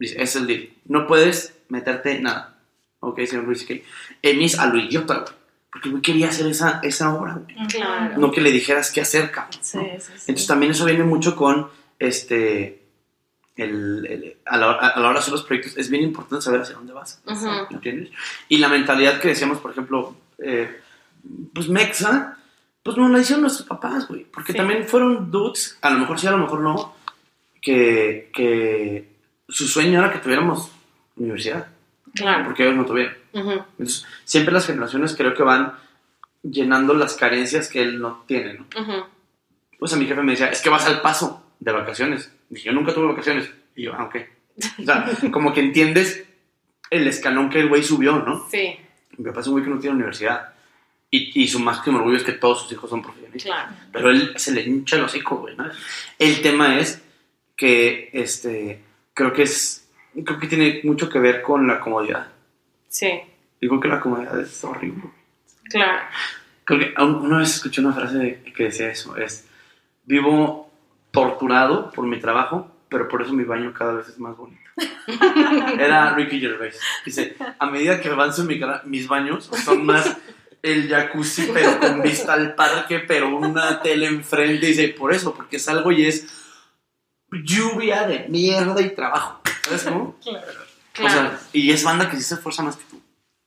S3: Dice, ese es el deal. No puedes meterte nada. Ok, señor Louis C.K. Emis a lo idiota, güey. Porque güey quería hacer esa, esa obra, güey.
S2: Claro.
S3: No que le dijeras qué hacer, cabrón.
S1: Sí,
S3: ¿no?
S1: sí, sí.
S3: Entonces también eso viene mucho con este. El, el- a, la, hora- a la hora de hacer los proyectos es bien importante saber hacia dónde vas.
S2: Ujú.
S3: ¿Entiendes? Y la mentalidad que decíamos, por ejemplo, eh, pues Mexa, pues no la hicieron nuestros papás, güey. Porque
S2: Sí.
S3: también fueron dudes, a lo mejor sí, a lo mejor no, que, que su sueño era que tuviéramos universidad,
S2: Claro.
S3: porque ellos no tuvieron. Entonces, siempre las generaciones creo que van llenando las carencias que él no tiene, ¿no?
S2: ujú.
S3: Pues a mi jefe me decía, es que vas al paso de vacaciones. Dije, yo nunca tuve vacaciones. Y yo, ah, ok. O sea, como que entiendes el escalón que el güey subió, ¿no?
S2: Sí,
S3: Mi papá es un güey que no tiene universidad. Y, y su máximo orgullo es que todos sus hijos son profesionistas.
S2: claro.
S3: Pero él se le hincha el hocico, güey, ¿no? El tema es que, este, creo que es, creo que tiene mucho que ver con la comodidad.
S2: Sí,
S3: Digo que la comodidad es horrible.
S2: claro.
S3: Creo que una vez escuché una frase que decía eso, es, vivo torturado por mi trabajo, pero por eso mi baño cada vez es más bonito. Era Ricky Gervais. Dice, a medida que avanzo en mi cara, mis baños son más el jacuzzi, pero con vista al parque, pero una tele enfrente. Dice, por eso, porque salgo y es lluvia de mierda y trabajo. ¿Sabes cómo?
S1: Claro.
S2: Claro.
S3: O sea, y es banda que sí se esfuerza más que tú.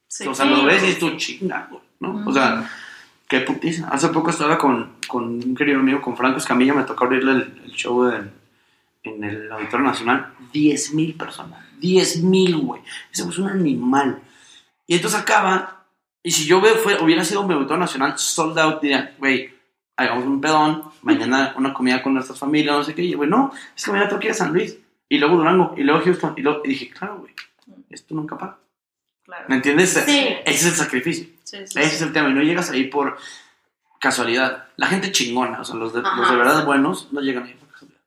S1: Sí.
S3: O sea, lo ves y es tu chinga, güey, ¿no? O sea, qué putiza. Hace poco estaba con, con un querido amigo, con Franco Escamilla, me tocó abrirle el, el show en, en el Auditorio Nacional. 10 mil personas. 10 mil, güey. Ese es un animal. Y entonces acaba, y si yo veo, fue, hubiera sido mi Auditorio Nacional sold out, diría, güey, hagamos un pedón, mañana una comida con nuestras familias, no sé qué. Y güey, no, es que mañana tengo que ir a San Luis. Y luego Durango, y luego Houston. Y, luego, y dije, claro, güey, esto nunca para.
S1: Claro.
S3: ¿Me entiendes?
S2: Sí.
S3: Ese es el sacrificio.
S1: Sí, sí,
S3: Ese es el tema. Y no llegas ahí por casualidad. La gente chingona, o sea, los de,
S2: Ajá.
S3: los de verdad buenos, no llegan ahí por casualidad.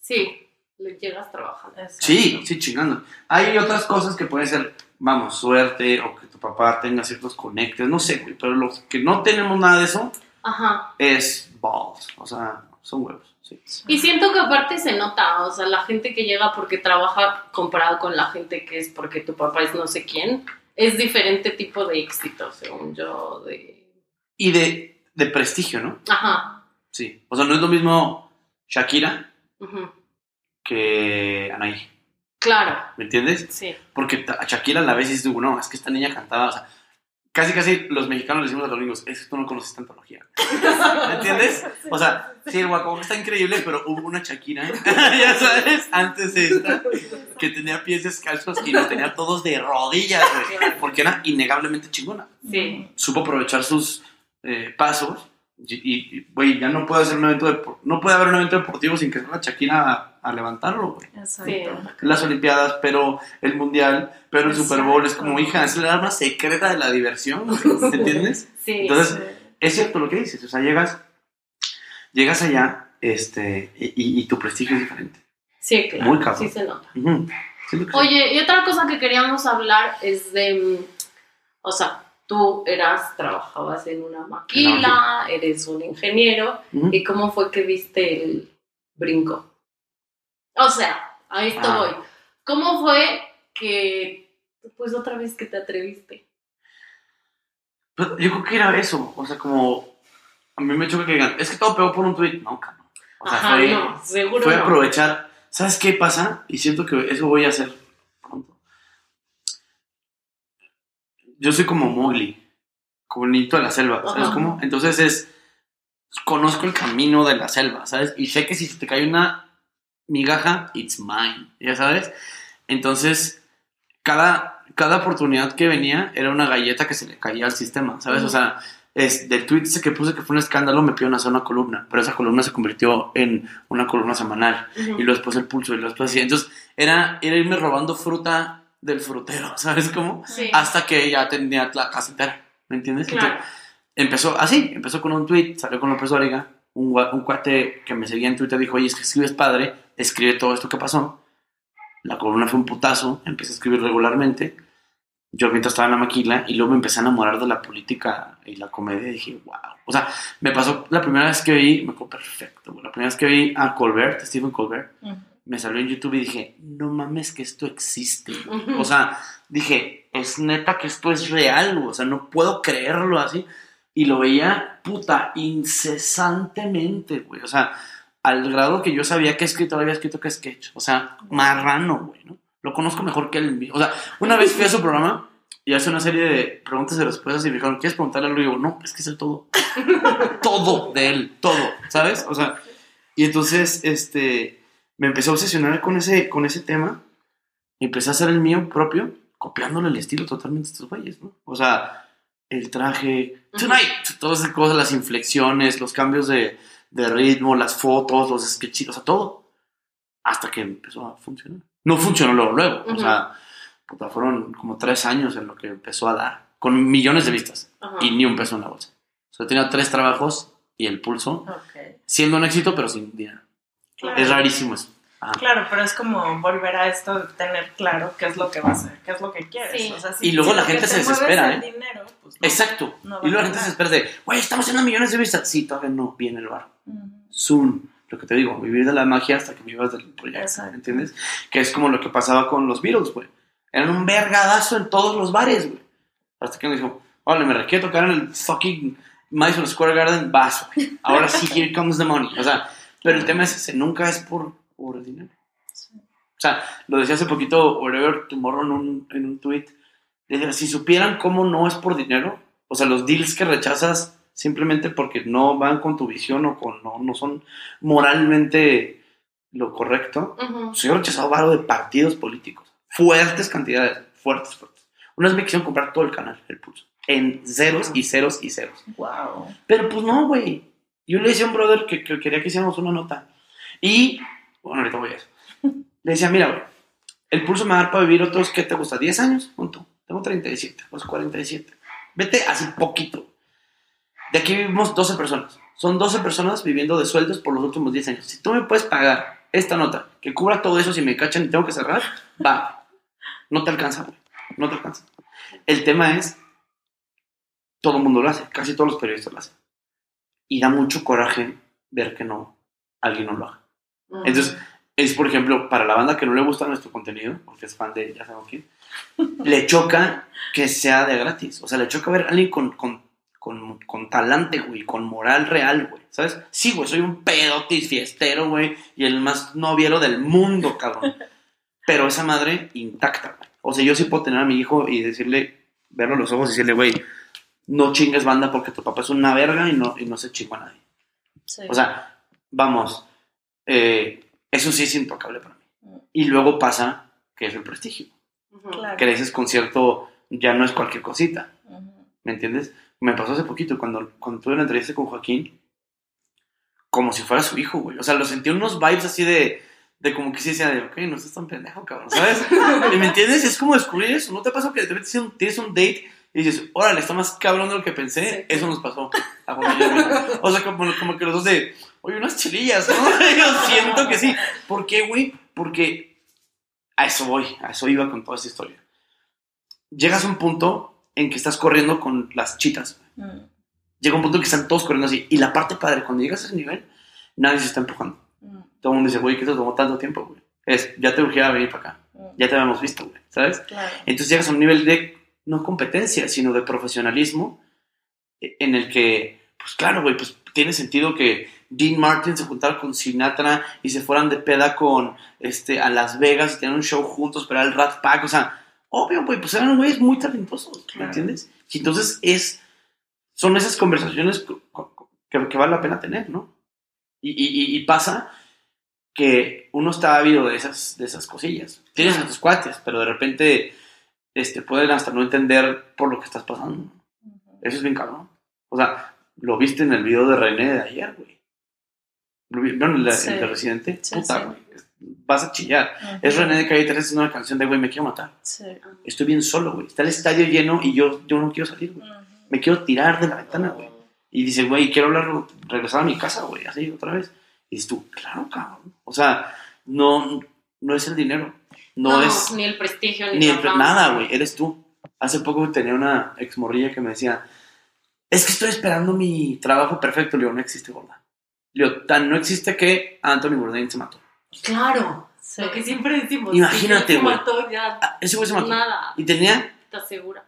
S2: Sí, le llegas trabajando.
S1: Exacto.
S3: Sí, sí, chingando. Hay otras cosas que pueden ser, vamos, suerte o que tu papá tenga ciertos conectes, no sé, güey. Pero los que no tenemos nada de eso
S2: Ajá.
S3: es balls. O sea, son huevos. Sí.
S2: Y siento que aparte se nota, o sea, la gente que llega porque trabaja comparado con la gente que es porque tu papá es no sé quién, es diferente tipo de éxito, según yo, de...
S3: Y de, de prestigio, ¿no?
S2: Ajá.
S3: Sí. O sea, no es lo mismo Shakira
S2: ujú.
S3: que Anaí.
S2: Claro,
S3: ¿Me entiendes?
S2: sí.
S3: Porque a Shakira a la vez dices, no, es que esta niña cantaba, o sea, casi casi los mexicanos le decimos a los gringos, es que tú no conoces antología. ¿Me entiendes? O sea, sí, el guacamole está increíble, pero hubo una Shakira, ya sabes, antes de esta, que tenía pies descalzos y los tenía todos de rodillas, güey, porque era innegablemente chingona.
S2: Sí.
S3: Supo aprovechar sus eh, pasos Y, güey, ya no puede hacer un evento depor- no puede haber un evento deportivo sin que sea la Shakira a, a levantarlo, güey.
S1: Exacto.
S3: Las Olimpiadas, pero el Mundial, pero el Super Bowl es como, hija, es la arma secreta de la diversión, güey, ¿entiendes?
S2: Sí.
S3: Entonces, es cierto lo que dices, o sea, llegas, llegas allá, este, y, y- y tu prestigio es diferente.
S2: sí, claro.
S3: muy cabrón.
S2: Sí se nota.
S3: Sí.
S2: Oye, y otra cosa que queríamos hablar es de, o sea, tú eras, trabajabas en una maquila, eres un ingeniero. ¿y cómo fue que viste el brinco? O sea, a esto
S3: Ah.
S2: voy. ¿Cómo fue que, pues otra vez que te atreviste?
S3: Pues, yo creo que era eso, o sea, como, a mí me choca que digan, es que todo pegó por un tweet. No, cabrón. O sea,
S2: Ajá,
S3: fue,
S2: no, seguro
S3: fue
S2: no.
S3: aprovechar. ¿Sabes qué pasa? Y siento que eso voy a hacer pronto. Yo soy como Mowgli, como el de la selva, ¿sabes
S2: Ajá.
S3: cómo? Entonces es, conozco el camino de la selva, ¿sabes? Y sé que si se te cae una migaja, it's mine, ¿ya sabes? Entonces, cada, cada oportunidad que venía era una galleta que se le caía al sistema, ¿sabes? O sea, es, del tweet ese que puse que fue un escándalo, me pidieron hacer una columna, pero esa columna se convirtió en una columna semanal y luego después el pulso y luego después así. Entonces era, era irme robando fruta del frutero, ¿sabes cómo?
S2: Sí.
S3: Hasta que ya tenía la casa entera, ¿me entiendes?
S2: Claro.
S3: Entonces, empezó así, empezó con un tweet, salió con López Dóriga, un, un cuate que me seguía en Twitter dijo, oye, es que escribes padre, escribe todo esto que pasó. La columna fue un putazo, empecé a escribir regularmente. Yo mientras estaba en la maquila y luego me empecé a enamorar de la política y la comedia y dije, wow. O sea, me pasó la primera vez que vi, me acuerdo perfecto, la primera vez que vi a Colbert, Stephen Colbert, me salió en YouTube y dije, no mames que esto existe. güey".
S2: Ujú.
S3: O sea, dije, es neta que esto es real, o sea, no puedo creerlo así. Y lo veía, puta, incesantemente, güey. O sea, al grado que yo sabía que escritor había escrito que sketch. O sea, marrano, güey, ¿no? Lo conozco mejor que él. O sea, una vez fui a su programa y hace una serie de preguntas y respuestas y me dijeron, ¿quieres preguntarle algo? Y yo, no, es que es el todo. todo de él, todo, ¿sabes? O sea, y entonces, este, me empecé a obsesionar con ese, con ese tema y empecé a hacer el mío propio, copiándole el estilo totalmente a estos güeyes, ¿no? O sea, el traje, tonight, todas esas cosas, las inflexiones, los cambios de, de ritmo, las fotos, los sketches, o sea, todo. Hasta que empezó a funcionar. No funcionó luego, luego. O
S2: Ujú.
S3: sea, puta, fueron como tres años en lo que empezó a dar, con millones de vistas
S2: Ajá.
S3: y ni un peso en la bolsa. O sea, tenía tres trabajos y el pulso,
S1: Ok.
S3: siendo un éxito, pero sin dinero.
S1: Claro.
S3: Es rarísimo eso. Ajá.
S1: Claro, pero es como volver a esto de tener claro qué es lo que vas a hacer, qué es lo que quieres.
S2: Sí.
S1: O sea,
S3: Y luego
S1: si
S3: la gente
S1: te
S3: se desespera, ¿eh?
S1: dinero, pues no.
S3: Exacto.
S1: No
S3: y luego la gente se
S1: ganar.
S3: espera de, güey, estamos haciendo millones de vistas. Sí, todavía no viene el bar.
S1: Ujú.
S3: Soon. Lo que te digo, vivir de la magia hasta que vivas del proyecto.
S1: Exacto.
S3: ¿Entiendes? Que es como lo que pasaba con los Beatles, güey. Eran un vergadazo en todos los bares, güey. Hasta que me dijo, vale, me requiero tocar en el fucking Madison Square Garden, vas, güey. Ahora sí, here comes the money. O sea, pero el tema es ese, nunca es por, por dinero. O sea, lo decía hace poquito Whatever Tomorrow en un, en un tweet. Decía, si supieran cómo no es por dinero, o sea, los deals que rechazas simplemente porque no van con tu visión o con no, no son moralmente lo correcto.
S2: Ujú.
S3: Pues yo he rechazado varo de partidos políticos. Fuertes cantidades, fuertes, fuertes. Una vez me quisieron comprar todo el canal, el pulso. En ceros y ceros y ceros.
S1: Wow.
S3: Pero pues no, güey. Yo le decía a un brother que, que quería que hiciéramos una nota. Y, bueno, ahorita voy a eso. Le decía, mira, el pulso me va a dar para vivir otros, ¿qué te gusta? ¿10 años? Punto. Tengo 37, los 47. Vete así poquito. De aquí vivimos 12 personas. Son 12 personas viviendo de sueldos por los últimos 10 años. Si tú me puedes pagar esta nota que cubra todo eso si me cachan y tengo que cerrar, va. No te alcanza, güey. No te alcanza. El tema es, todo el mundo lo hace, casi todos los periodistas lo hacen. Y da mucho coraje ver que no, alguien no lo haga.
S2: Ujú.
S3: Entonces, es por ejemplo, para la banda que no le gusta nuestro contenido, porque es fan de ya sabemos quién, le choca que sea de gratis. O sea, le choca ver a alguien con, con, con, con talante, güey, con moral real, güey. ¿Sabes? Sí, güey, soy un pedotis fiestero, güey, y el más noviero del mundo, cabrón. Pero esa madre intacta, güey. O sea, yo sí puedo tener a mi hijo y decirle, verlo a los ojos y decirle, güey, no chingues banda porque tu papá es una verga y no, y no se chingó a nadie.
S1: Sí.
S3: O sea, vamos, eh, eso sí es intocable para mí.
S1: Mm.
S3: Y luego pasa que es el prestigio.
S1: Claro.
S3: Que ese concierto ya no es cualquier cosita,
S1: Ujú.
S3: ¿me entiendes? Me pasó hace poquito, cuando, cuando tuve una entrevista con Joaquín, como si fuera su hijo, güey. O sea, lo sentí unos vibes así de, de como que sí decía de, ok, no estás tan pendejo, cabrón, ¿sabes? ¿Y me entiendes? Es como descubrir eso. ¿No te pasa que de repente tienes un date y dices, órale, está más cabrón de lo que pensé?
S2: Sí.
S3: Eso nos pasó. a a. O sea, como, como que los dos de, oye, unas chilillas, ¿no? Yo siento que sí. ¿Por qué, güey? Porque a eso voy, a eso iba con toda esta historia. Llegas a un punto en que estás corriendo con las chitas.
S1: Mm,
S3: Llega un punto en que están todos corriendo así. Y la parte padre, cuando llegas a ese nivel, nadie se está empujando.
S1: mm,
S3: Todo el mundo dice, güey, ¿qué te tomó tanto tiempo, güey? Es, ya te urgía venir para acá.
S1: mm,
S3: Ya te habíamos visto, güey, ¿sabes?
S1: Claro.
S3: Entonces llegas a un nivel de, no competencia, sino de profesionalismo, eh, en el que, pues claro, güey, pues tiene sentido que Dean Martin se juntara con Sinatra y se fueran de peda con, este, a Las Vegas y tenían un show juntos, pero el Rat Pack, o sea, obvio, güey, pues eran güeyes muy talentosos, ¿me entiendes? Y entonces es, son esas conversaciones co- co- que, que vale la pena tener, ¿no? Y- y pasa que uno está ávido de esas, de esas cosillas. Tienes a tus cuates, pero de repente este, pueden hasta no entender por lo que estás pasando. Eso es bien cabrón. O sea, lo viste en el video de René de ayer, güey. ¿Vieron el,
S1: Sí.
S3: el de Residente?
S1: Sí,
S3: Puta,
S1: sí.
S3: güey. Vas a chillar. Es René de Calle 13 es una canción de, güey, me quiero matar.
S1: Sí.
S3: Estoy bien solo, güey. Está el estadio lleno y yo, yo no quiero salir, güey. Me quiero tirar de la ventana, güey. Y dice, güey, quiero hablar, regresar a mi casa, güey, así otra vez. Y dices tú, claro, cabrón. O sea, no, no es el dinero. No, es
S2: ni el prestigio, ni,
S3: el-
S2: fama.
S3: nada, güey. Eres tú. Hace poco tenía una exmorrilla que me decía, es que estoy esperando mi trabajo perfecto. Le digo, no existe, gorda. Le digo, tan no existe que Anthony Bourdain se mató.
S2: Claro,
S1: Sí.
S2: lo que siempre decimos.
S3: Imagínate, güey. Ah, ese güey se mató.
S2: nada,
S3: Y tenía,
S2: ¿estás segura?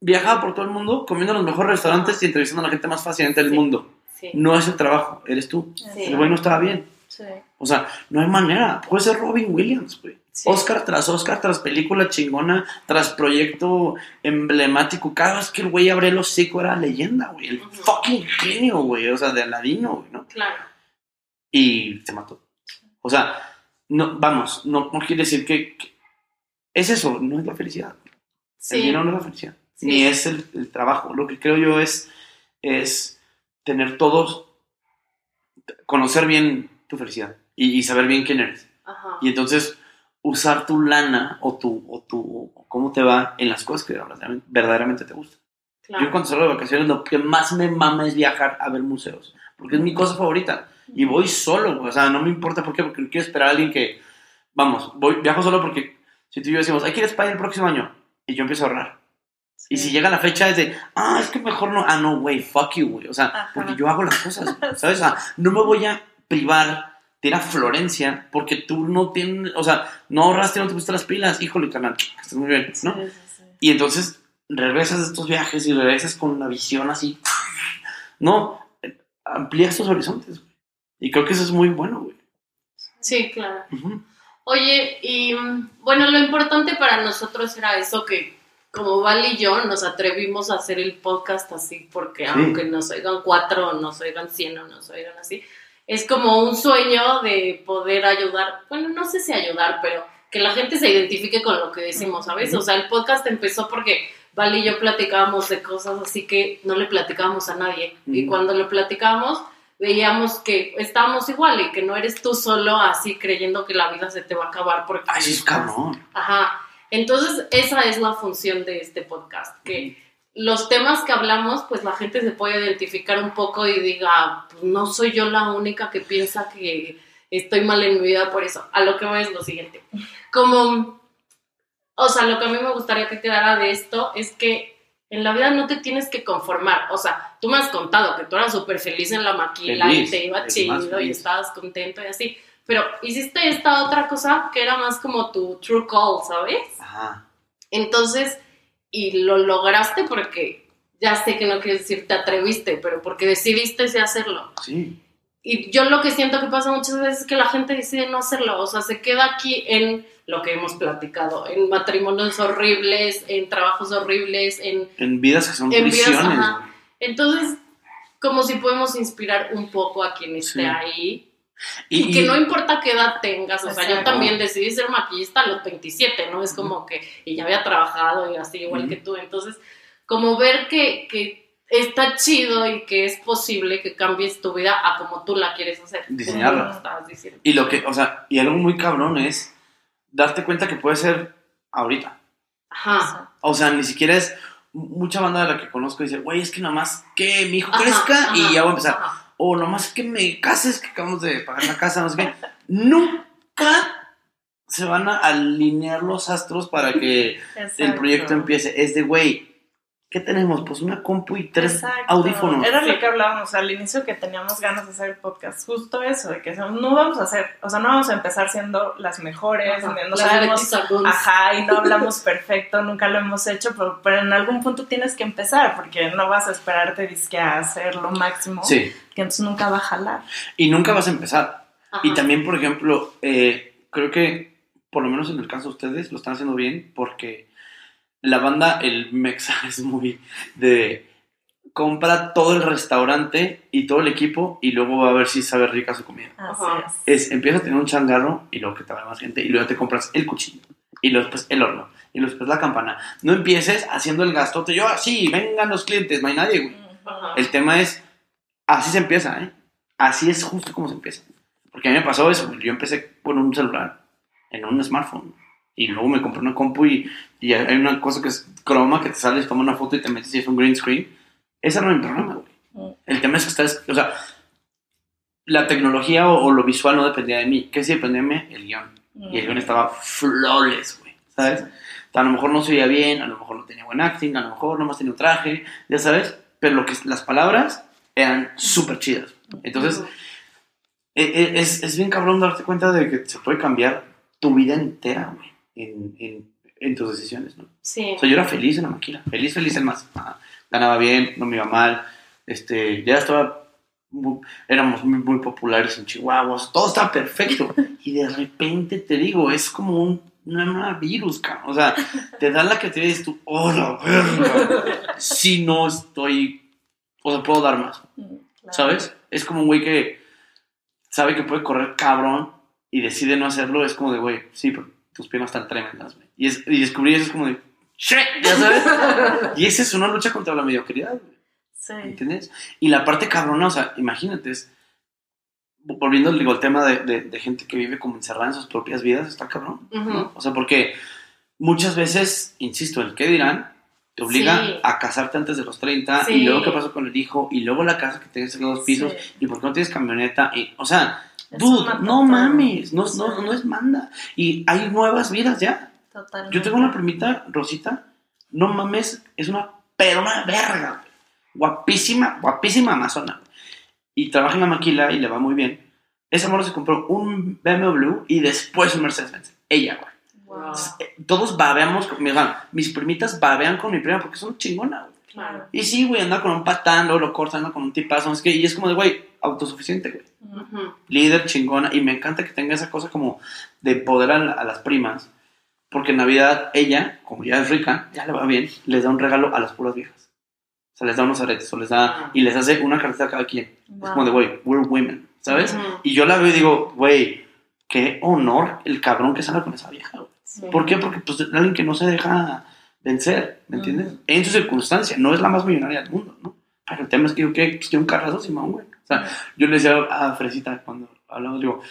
S3: viajaba por todo el mundo, comiendo en los mejores restaurantes y entrevistando a la gente más fascinante del
S2: Sí.
S3: mundo.
S2: Sí.
S3: No es el trabajo, eres tú.
S2: Sí.
S3: El güey no estaba bien.
S1: Sí.
S3: O sea, no hay manera. Puede ser Robin Williams, güey.
S2: Sí.
S3: Oscar tras Oscar, tras película chingona, tras proyecto emblemático. Cada vez que el güey abre el hocico era leyenda, güey. El fucking genio, güey. O sea, de Aladino, güey, ¿no?
S2: Claro.
S3: Y se mató. O sea, no, vamos, no, no quiere decir que, que- Es eso, no es la felicidad. El dinero no es la felicidad.
S2: Sí.
S3: Ni es el, el trabajo. Lo que creo yo es, es tener todos, conocer bien tu felicidad y, y saber bien quién eres.
S2: Ajá.
S3: Y entonces usar tu lana o tu, o tu o cómo te va en las cosas que verdaderamente, te gustan.
S2: claro.
S3: Yo cuando salgo de vacaciones lo que más me mama es viajar a ver museos, porque es mi cosa favorita. Y voy solo, o sea, no me importa por qué, porque no quiero esperar a alguien que, vamos, voy, viajo solo porque si tú y yo decimos, hay que ir a España el próximo año, y yo empiezo a ahorrar. Y si llega la fecha es de, ah, es que mejor no, ah, no, güey, fuck you, güey. O sea,
S1: Ajá.
S3: porque yo hago las cosas, ¿sabes? O sea, no me voy a privar de ir a Florencia porque tú no tienes, o sea, no ahorraste, no te pusiste las pilas, híjole, canal, estás muy bien, ¿no?
S1: Sí, sí, sí.
S3: Y entonces regresas de estos viajes y regresas con la visión así, no, amplías tus horizontes, güey. Y creo que eso es muy bueno, güey.
S2: Sí, claro. Oye, y bueno, lo importante para nosotros era eso que como Val y yo nos atrevimos a hacer el podcast así, porque
S3: Sí.
S2: aunque nos oigan cuatro, o nos oigan cien, o nos oigan así, es como un sueño de poder ayudar, bueno, no sé si ayudar, pero que la gente se identifique con lo que decimos, ¿sabes? O sea, el podcast empezó porque Val y yo platicábamos de cosas así que no le platicábamos a nadie. Y cuando lo platicábamos, veíamos que estábamos igual y que no eres tú solo así creyendo que la vida se te va a acabar porque
S3: Ay, es cabrón.
S2: Ajá. Entonces, esa es la función de este podcast, que los temas que hablamos, pues la gente se puede identificar un poco y diga, pues, no soy yo la única que piensa que estoy mal en mi vida por eso. A lo que voy es lo siguiente. Como, o sea, lo que a mí me gustaría que quedara de esto es que en la vida no te tienes que conformar. O sea, tú me has contado que tú eras súper feliz en la maquila
S3: Feliz,
S2: y te iba chido y estabas contento y así. Pero hiciste esta otra cosa que era más como tu true call, ¿sabes?
S3: Ajá.
S2: Entonces, y lo lograste porque ya sé que no quieres decir te atreviste, pero porque decidiste sí hacerlo.
S3: Sí.
S2: Y yo lo que siento que pasa muchas veces es que la gente decide no hacerlo, o sea, se queda aquí en lo que hemos platicado, en matrimonios horribles, en trabajos horribles, en...
S3: En vidas que son
S2: En vidas,
S3: prisiones.
S2: ajá.
S3: güey.
S2: Entonces, como si podemos inspirar un poco a quien esté
S3: Sí.
S2: ahí. Y, que no importa qué edad tengas, o sea, yo también decidí ser maquillista a los 27, ¿no? Es como que, y ya había trabajado y así igual que tú, entonces, como ver que, que está chido y que es posible que cambies tu vida a como tú la quieres hacer.
S3: Diseñarla.
S2: Lo estabas diciendo.
S3: Y lo que, o sea, y algo muy cabrón es darte cuenta que puede ser ahorita.
S2: Ajá.
S3: O sea, ni siquiera es mucha banda de la que conozco dice, güey, es que nomás que mi hijo
S2: Ajá,
S3: crezca
S2: ajá,
S3: y ya voy a empezar.
S2: ajá.
S3: O nomás que me cases, que acabamos de pagar la casa, no sé qué. Nunca se van a alinear los astros para que el proyecto empiece. Es de, güey, ¿qué tenemos? Pues una compu y tres
S1: Exacto.
S3: audífonos.
S1: Era
S2: Sí.
S1: lo que hablábamos al inicio que teníamos ganas de hacer el podcast, justo eso, de que no vamos a hacer, o sea, no vamos a empezar siendo las mejores,
S2: Ajá.
S1: no sabemos, ajá, y no hablamos perfecto, nunca lo hemos hecho, pero, pero en algún punto tienes que empezar, porque no vas a esperarte disque a hacer lo máximo,
S3: Sí,
S1: que entonces nunca va a jalar.
S3: y nunca vas a empezar.
S2: Ajá.
S3: Y también, por ejemplo, eh, creo que, por lo menos en el caso de ustedes, lo están haciendo bien porque la banda, el Mexa, es muy de compra todo el restaurante y todo el equipo y luego va a ver si sabe rica su comida.
S1: Así es.
S3: Es, empieza a tener un changarro y luego que te va más gente y luego te compras el cuchillo y luego después el horno y luego después la campana. No empieces haciendo el gastote. Yo, sí, vengan los clientes, no hay nadie, güey.
S2: Ajá.
S3: El tema es, así se empieza, ¿eh? Así es justo como se empieza. Porque a mí me pasó eso, yo empecé con un celular, en un smartphone, y luego me compré una compu y, y hay una cosa que es croma, que te sales, toma una foto y te metes y es un green screen. Ese no es mi problema, güey.
S1: Mm.
S3: El tema es que estás, o sea, la tecnología o, o lo visual no dependía de mí. ¿Qué sí dependía de mí? El guion. Y el guion estaba flawless, güey, ¿sabes? A lo mejor no se oía bien, a lo mejor no tenía buen acting, a lo mejor nomás tenía un traje, ya sabes, pero lo que las palabras eran súper chidas. Entonces, e- e- es, es bien cabrón darte cuenta de que se puede cambiar tu vida entera, güey, en, en, en tus decisiones, ¿no?
S2: Sí.
S3: O sea, yo era feliz en la maquila, feliz, feliz en más. Ah, ganaba bien, no me iba mal, este, ya estaba, muy- éramos muy, muy populares en Chihuahua, todo estaba perfecto. Y de repente te digo, es como un, una virus, cabrón. O sea, te da la creatividad y dices tú, oh, la verga. Si no estoy, o sea, puedo dar más,
S1: Mm, claro.
S3: ¿sabes? Es como un güey que sabe que puede correr cabrón y decide no hacerlo, es como de, güey, sí, pero tus piernas están tremendas, güey. Y, es, y descubrir eso es como de, shit, ya sabes. y esa es una lucha contra la mediocridad, güey.
S1: Sí.
S3: ¿Entiendes? Y la parte cabrona, o sea, imagínate, es, volviendo digo, al tema de, de- de gente que vive como encerrada en sus propias vidas, está cabrón. ¿no?
S2: Ujú.
S3: O sea, porque muchas veces, insisto, el qué dirán te obliga
S2: Sí.
S3: a casarte antes de los 30
S2: Sí.
S3: y luego qué pasó con el hijo y luego la casa que tienes en los dos pisos
S1: Sí.
S3: y por qué no tienes camioneta y, o sea, dude, no
S1: total-
S3: mames, no,
S1: Sí.
S3: no, no es manda. Y hay nuevas vidas ya.
S1: Totalmente.
S3: Yo tengo una primita, Rosita, no mames, es una, pero una verga, güey. guapísima, guapísima amazona. Y trabaja en la maquila y le va muy bien. Esa morra se compró un BMW y después un Mercedes-Benz. Ella, güey.
S1: Wow.
S3: Eh, Todos babeamos, con, mira, mis primitas babean con mi prima porque son chingona, güey.
S2: Claro.
S3: Y sí, güey, anda con un patán, luego lo corta, anda con un tipazo, no sé qué, y es como de, güey, autosuficiente, güey
S1: Mm,
S2: Ujú.
S3: líder chingona y me encanta que tenga esa cosa como de poder a, a las primas porque en Navidad ella, como ya es rica, ya le va bien, les da un regalo a las puras viejas. O sea, les da unos aretes o les da y les hace una cartita a cada quien. Es
S1: wow.
S3: como de, güey, we're women, ¿sabes?
S2: Ujú.
S3: Y yo la veo y digo, güey, qué honor el cabrón que sale con esa vieja, güey.
S2: Sí.
S3: ¿Por qué? Porque pues es alguien que no se deja vencer, ¿me entiendes?
S1: Ujú.
S3: En su circunstancia, no es la más millonaria del mundo, ¿no? Pero el tema es que yo que pues, quiero un carrazo, Simón, güey. O sea, yo le decía a Fresita cuando hablamos, digo,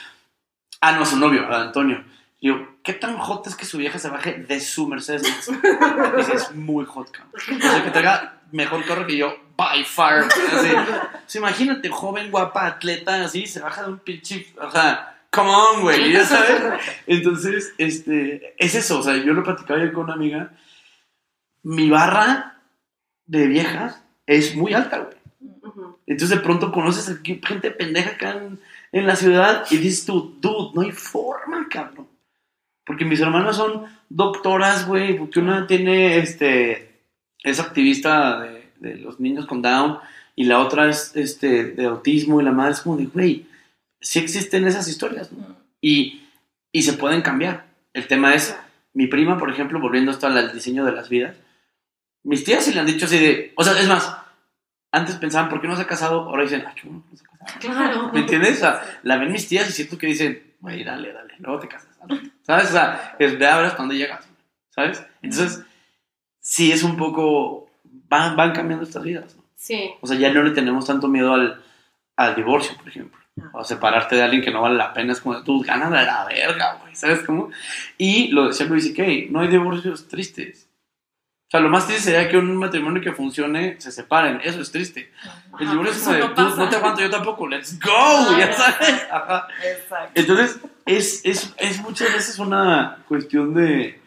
S3: ah, no, su novio, a Antonio. Digo, ¿qué tan hot es que su vieja se baje de su Mercedes? Dice, es muy hot, cabrón. O sea, que mejor carro que yo, by far. Así. Imagínate, joven, guapa, atleta, así, se baja de un pinche, o sea, come on, güey, ya sabes. Entonces, este, es eso, o sea, yo lo platicaba ayer con una amiga. Mi barra de viejas es muy alta, güey.
S2: Ujú.
S3: Entonces de pronto conoces a gente pendeja acá en, en la ciudad y dices tú, dude, no hay forma, cabrón. Porque mis hermanas son doctoras, güey, porque una tiene, este, es activista de, de los niños con Down y la otra es, este, de autismo y la madre es como de, güey, sí existen esas historias, ¿no? Y, y se pueden cambiar. El tema es, mi prima, por ejemplo, volviendo esto al diseño de las vidas, mis tías sí le han dicho así de, o sea, es más, antes pensaban, ¿por qué no se ha casado? Ahora dicen, ay, qué bueno no se ha casado.
S2: Claro.
S3: ¿Me entiendes? O sea, la ven mis tías y siento que dicen, güey, dale, dale, luego te casas. ¿Sabes? O sea, es, ve a ver hasta dónde llegas. ¿Sabes? Entonces, sí es un poco van, van cambiando estas vidas. ¿no?
S2: Sí.
S3: O sea, ya no le tenemos tanto miedo al, al divorcio, por ejemplo. O a separarte de alguien que no vale la pena. Es como, tú ganas de la verga, güey. ¿Sabes cómo? Y lo decía Luis y no hay divorcios tristes. O sea, lo más triste sería que un matrimonio que funcione se separen. Eso es triste. El divorcio es como de,
S2: no
S3: te aguanto, yo tampoco. Let's go,
S2: Ah,
S3: ya sabes. Ajá.
S1: Exacto.
S3: Entonces, es, es, es muchas veces una cuestión de.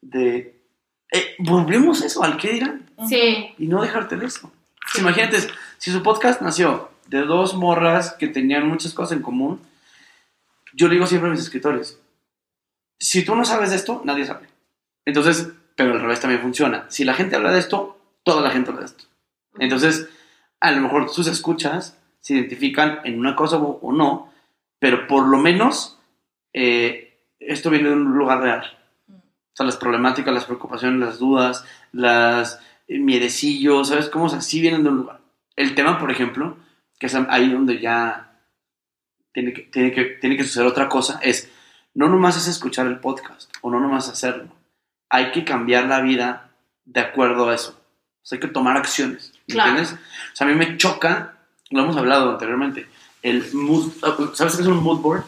S3: de eh, volvemos eso, al qué dirán.
S2: Sí.
S3: Y no dejarte de eso. Imagínate, si su podcast nació de dos morras que tenían muchas cosas en común, yo le digo siempre a mis escritores: si tú no sabes de esto, nadie sabe. Entonces, pero al revés también funciona. Si la gente habla de esto, toda la gente habla de esto. Entonces, a lo mejor tus escuchas se identifican en una cosa o no, pero por lo menos eh, esto viene de un lugar real. O sea, las problemáticas, las preocupaciones, las dudas, las eh, miedecillos, ¿sabes cómo? O sea, sí vienen de un lugar. El tema, por ejemplo, que es ahí donde ya tiene que, tiene que, tiene que suceder otra cosa, es no nomás es escuchar el podcast o no nomás hacerlo. Hay que cambiar la vida de acuerdo a eso. O sea, hay que tomar acciones. ¿me
S2: Claro.
S3: ¿Entiendes? O sea, a mí me choca, lo hemos hablado anteriormente, el mood, ¿sabes qué es un mood board?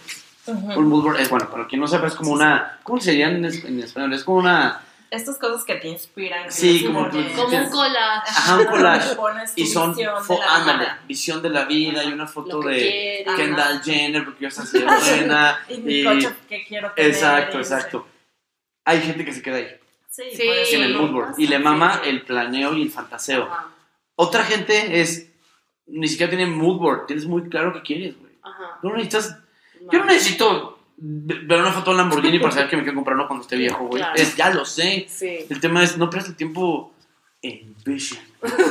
S3: Un mood board es, bueno, para quien no sepa, es como una, ¿cómo se diría en, en español? Es como una,
S1: Estas cosas que te inspiran. que
S3: Sí, como tú-
S2: Como un collage.
S3: Ajá, un collage. Y son,
S1: visión de
S3: fo-
S1: la
S3: ándale,
S1: vida.
S3: visión de la vida y una foto
S2: que
S3: de
S2: quiere.
S3: Kendall Jenner, porque yo estoy así de buena.
S1: Y mi coche que quiero tener.
S3: exacto, exacto. Hay gente que se queda ahí,
S1: Sí,
S2: Sí.
S3: en el
S1: no
S3: mood board, y le mama el planeo y el fantaseo.
S2: Ajá.
S3: Otra gente es, ni siquiera tiene mood board, tienes muy claro qué quieres, güey.
S2: Ajá.
S3: No necesitas Yo no necesito ver una foto de un Lamborghini para saber que me quiero comprarlo cuando esté viejo, güey.
S2: Claro.
S3: Es, ya lo sé.
S2: Sí.
S3: El tema es, no pierdas el tiempo en vision.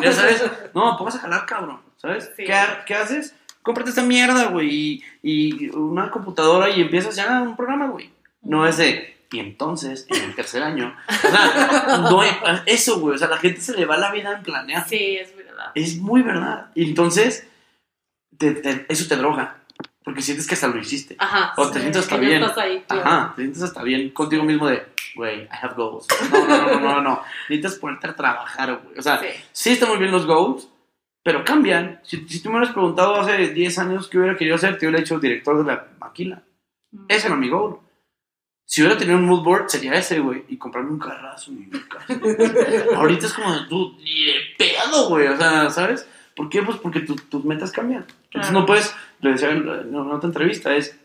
S3: Ya sabes, no, pongas a jalar, cabrón. ¿Sabes?
S2: Sí.
S3: ¿Qué, qué haces? Cómprate esta mierda, güey. Y, y una computadora y empiezas ya un programa, güey. No es de, y entonces, en el tercer año. O sea, no hay- eso, güey. O sea, la gente se le va la vida en planear.
S2: Sí, es verdad.
S3: Es muy verdad. Y entonces, te- te- eso te droga. Porque sientes que hasta lo hiciste.
S2: Ajá.
S3: O te
S1: Sí,
S3: sientes hasta bien.
S2: estás ahí.
S3: Ajá, te sientes hasta bien contigo mismo de, güey, I have goals. No, no, no, no, no. Necesitas ponerte a trabajar, güey. O sea, sí.
S2: Sí.
S3: están muy bien los goals, pero cambian. Si, si tú me hubieras preguntado hace 10 años qué hubiera querido ser, te hubiera hecho director de la maquila. Ese era mi goal. Si hubiera tenido un mood board, sería ese, güey. Y comprarme un carrazo en mi casa. Ahorita es como, tú, ni de pedo, güey. O sea, ¿sabes? ¿Por qué? Pues porque tu- tus metas cambian. Entonces
S1: Claro.
S3: no puedes, le decía en en otra entrevista, es,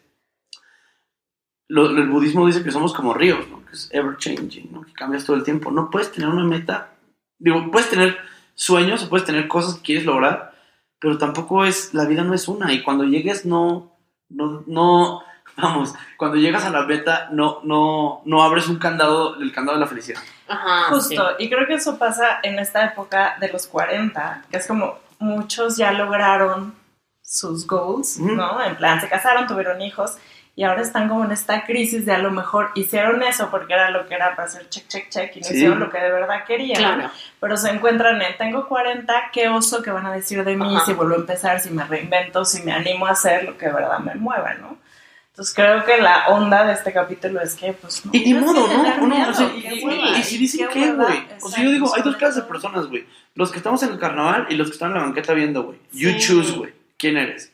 S3: lo- lo- el budismo dice que somos como ríos, ¿no? Que es ever changing, ¿no? Que cambias todo el tiempo. No puedes tener una meta, digo, puedes tener sueños o puedes tener cosas que quieres lograr, pero tampoco es, la vida no es una. Y cuando llegues, no, no, no, vamos, cuando llegas a la meta, no, no, no abres un candado, el candado de la felicidad.
S2: Ajá.
S1: Justo, y creo que eso pasa en esta época de los 40, que es como muchos ya lograron sus goals,
S3: Ujú.
S1: ¿no? En plan, se casaron, tuvieron hijos y ahora están como en esta crisis de a lo mejor hicieron eso porque era lo que era para hacer check, check, check y no
S3: Sí.
S1: hicieron lo que de verdad querían.
S2: Claro.
S1: Pero se encuentran en, tengo 40, qué oso que van a decir de mí
S2: Ajá.
S1: si vuelvo a empezar, si me reinvento, si me animo a hacer lo que de verdad me mueva, ¿no? Entonces creo que la onda de este capítulo es que, pues, no
S3: Y ni
S1: tienes
S3: modo, ¿no? Uno,
S1: miedo,
S3: o sea, y, y- y si dicen
S1: qué
S3: güey. O sea, yo digo, hay dos clases de personas, güey. Los que estamos en el carnaval y los que están en la banqueta viendo, güey. You
S2: Sí.
S3: choose, güey. ¿Quién eres?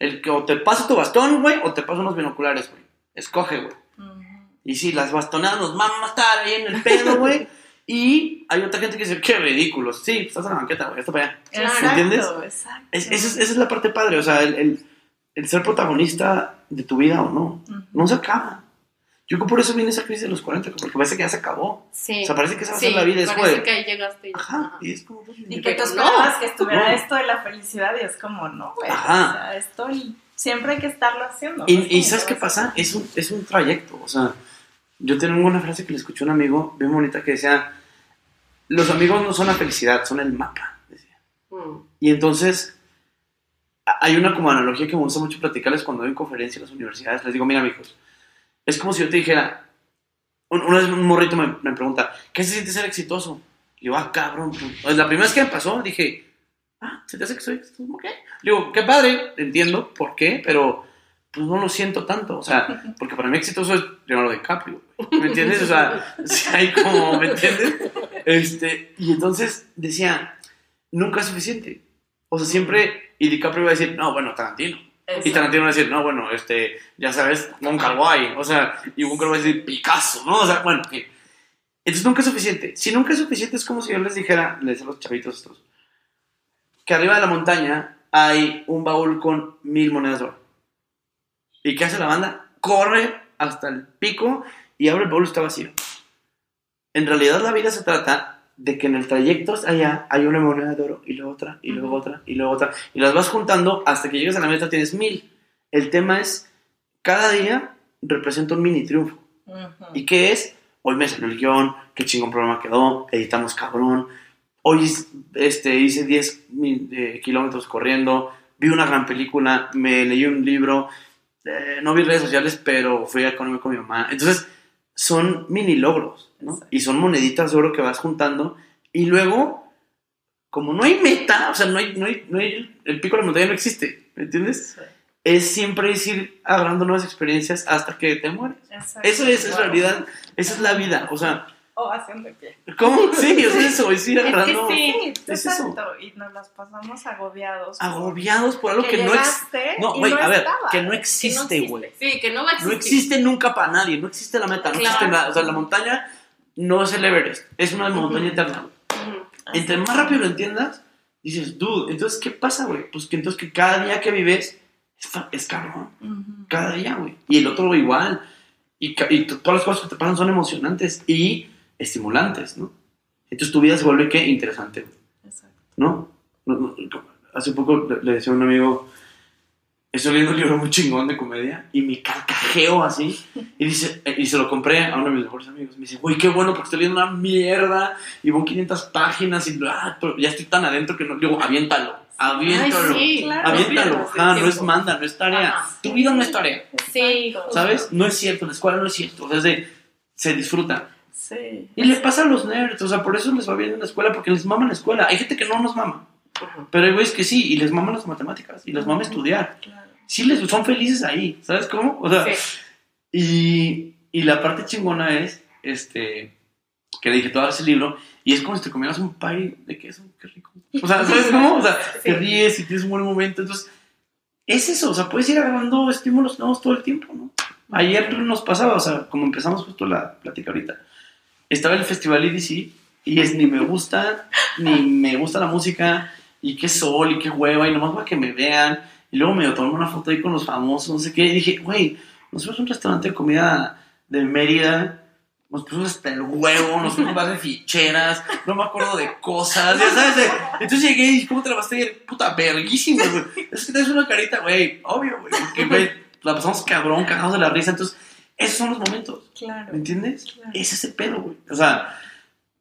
S3: El que o te pasa tu bastón, güey, o te pasa unos binoculares, güey. Escoge, güey. Y sí, las bastonadas nos van a matar ahí en el pedo, güey. y hay otra gente que dice, qué ridículos. Sí, pues estás en la banqueta, güey, está para allá.
S1: Exacto,
S3: entiendes?
S1: exacto.
S3: Es- esa, es, esa es la parte padre, o sea, el, el- el ser protagonista de tu vida o no.
S1: Ujú.
S3: No se acaba. Yo creo que por eso viene esa crisis de los 40, porque parece que ya se acabó.
S2: Sí.
S3: O sea, parece que esa va a
S2: Sí,
S3: ser la vida. Es
S2: parece
S3: como de-
S2: que ahí llegaste. y-
S3: Ajá,
S2: ajá.
S3: y es como... pues,
S1: Y que tú esperabas
S2: no.
S1: que estuviera
S3: No.
S1: esto de la felicidad y es como, no, güey.
S3: Ajá.
S1: O sea, esto siempre hay que estarlo haciendo.
S3: Y, y ¿sabes qué pasa?
S1: a-
S3: Es un, es un trayecto. O sea, yo tengo una frase que le escuché a un amigo bien bonita que decía, los amigos no son la felicidad, son el mapa. decía.
S2: Mm.
S3: Y entonces, hay una como analogía que me gusta mucho platicarles cuando doy conferencias en las universidades. Les digo, mira, amigos, es como si yo te dijera, un- una vez un morrito me, me pregunta, ¿qué se siente ser exitoso? Y yo, ah, cabrón. pues, la primera vez que me pasó, dije, ah, ¿se te hace que soy exitoso? ¿Por qué? Digo, qué padre, entiendo por qué, pero pues no lo siento tanto. O sea, porque para mí exitoso es Leonardo DiCaprio. ¿Me entiendes? O sea, si hay como, ¿me entiendes? Este, y entonces decía, nunca es suficiente. O sea, siempre, y DiCaprio iba a decir, no, bueno, Tarantino. Y Tarantino va a decir, no, bueno, este, ya sabes, Mon Kar-wai. O sea, y Kar-wai va a decir, Picasso, ¿no? O sea, bueno. Entonces nunca es suficiente. Si nunca es suficiente, es como si yo les dijera, les decía a los chavitos estos, que arriba de la montaña hay un baúl con mil monedas de oro. ¿Y qué hace la banda? Corre hasta el pico y abre el baúl y está vacío. En realidad la vida se trata de que en el trayecto allá hay una moneda de oro y luego otra, y luego otra, y luego otra. Y las vas juntando hasta que llegues a la meta tienes mil. El tema es, cada día representa un mini triunfo. ¿Y qué es? Hoy me salió el guion, qué chingón programa quedó, editamos cabrón. Hoy este, hice 10 mil, eh, kilómetros corriendo, vi una gran película, me leí un libro, eh, no vi redes sociales, pero fui a comer con mi mamá. Entonces, son mini logros, ¿no?
S1: Exacto.
S3: Y son moneditas de oro que vas juntando. Y luego, como no hay meta, o sea, no hay, no hay, no hay- el pico de la montaña no existe, ¿me entiendes? Es siempre es ir agarrando nuevas experiencias hasta que te mueres. Eso es,
S1: Wow.
S3: realidad, esa es la vida. O sea,
S1: O haciendo pie.
S3: ¿cómo? Sí, es eso, es ir
S1: Es sí,
S3: es eso.
S1: exacto. Y nos las pasamos agobiados. por-
S3: Agobiados por algo
S1: que,
S3: que, no existe. No, güey, a ver,
S1: estaba.
S3: que no
S2: no
S3: existe, güey.
S2: Sí, que no va a existir.
S3: No existe nunca para nadie, no existe la meta, no
S2: Claro.
S3: existe nada. O sea, la montaña no es el Everest, es una montaña eterna. Entre más rápido lo entiendas, dices, dude, entonces, ¿qué pasa, güey? Pues que entonces que cada día que vives es, es cabrón. Cada día, güey. Y el otro igual. Y, y todas las cosas que te pasan son emocionantes y estimulantes, ¿no? Entonces tu vida se vuelve, ¿qué? Interesante,
S1: Exacto.
S3: ¿no? No- no- Hace poco le, le decía a un amigo, estoy leyendo un libro muy chingón de comedia y me carcajeo así. Y, dice, y se lo compré a uno de mis mejores amigos. Me dice, güey, qué bueno porque estoy leyendo una mierda y van 500 páginas y ah, pero ya estoy tan adentro que no. Digo, aviéntalo, aviéntalo.
S2: Ay, sí,
S1: claro.
S3: Aviéntalo, ajá, no es manda, no es tarea.
S2: Ajá.
S3: Tu vida no es tarea.
S2: Sí.
S3: ¿Sabes? No es cierto, la escuela no es cierto. O sea, es de- se disfruta.
S1: Sí.
S3: Y le pasa a los nerds, o sea, por eso les va bien en la escuela, porque les mama la escuela. Hay gente que no nos mama,
S2: Ujú.
S3: pero hay güeyes que sí, y les maman las matemáticas, y les mama estudiar.
S1: Claro.
S3: Sí, les, son felices ahí, ¿sabes cómo? O sea,
S2: Sí.
S3: y, y la parte chingona es, este, que le dije todo ese libro, y es como si te comieras un pie de queso, qué rico. O sea, ¿sabes cómo? O sea, te
S2: Sí.
S3: ríes y tienes un buen momento, entonces, es eso, o sea, puedes ir agarrando estímulos nuevos todo el tiempo, ¿no? Ayer nos pasaba, o sea, como empezamos justo la plática ahorita, estaba el festival EDC y es ni me gusta, ni me gusta la música, y qué sol, y qué hueva, y nomás para que me vean, y luego me tomé una foto ahí con los famosos, no sé qué, y dije, güey, nos fuimos a un restaurante de comida de Mérida, nos pusimos hasta el huevo, nos fuimos a de ficheras, no me acuerdo de cosas, ya sabes, entonces llegué y dije, ¿cómo te la a ir? Puta, verguísima, güey, es que tienes una carita, güey, obvio, güey, porque, güey, la pasamos cabrón, cagados de la risa, entonces, esos son los momentos.
S1: Claro.
S3: ¿Me entiendes?
S1: Claro.
S3: Es ese pedo, güey. O sea,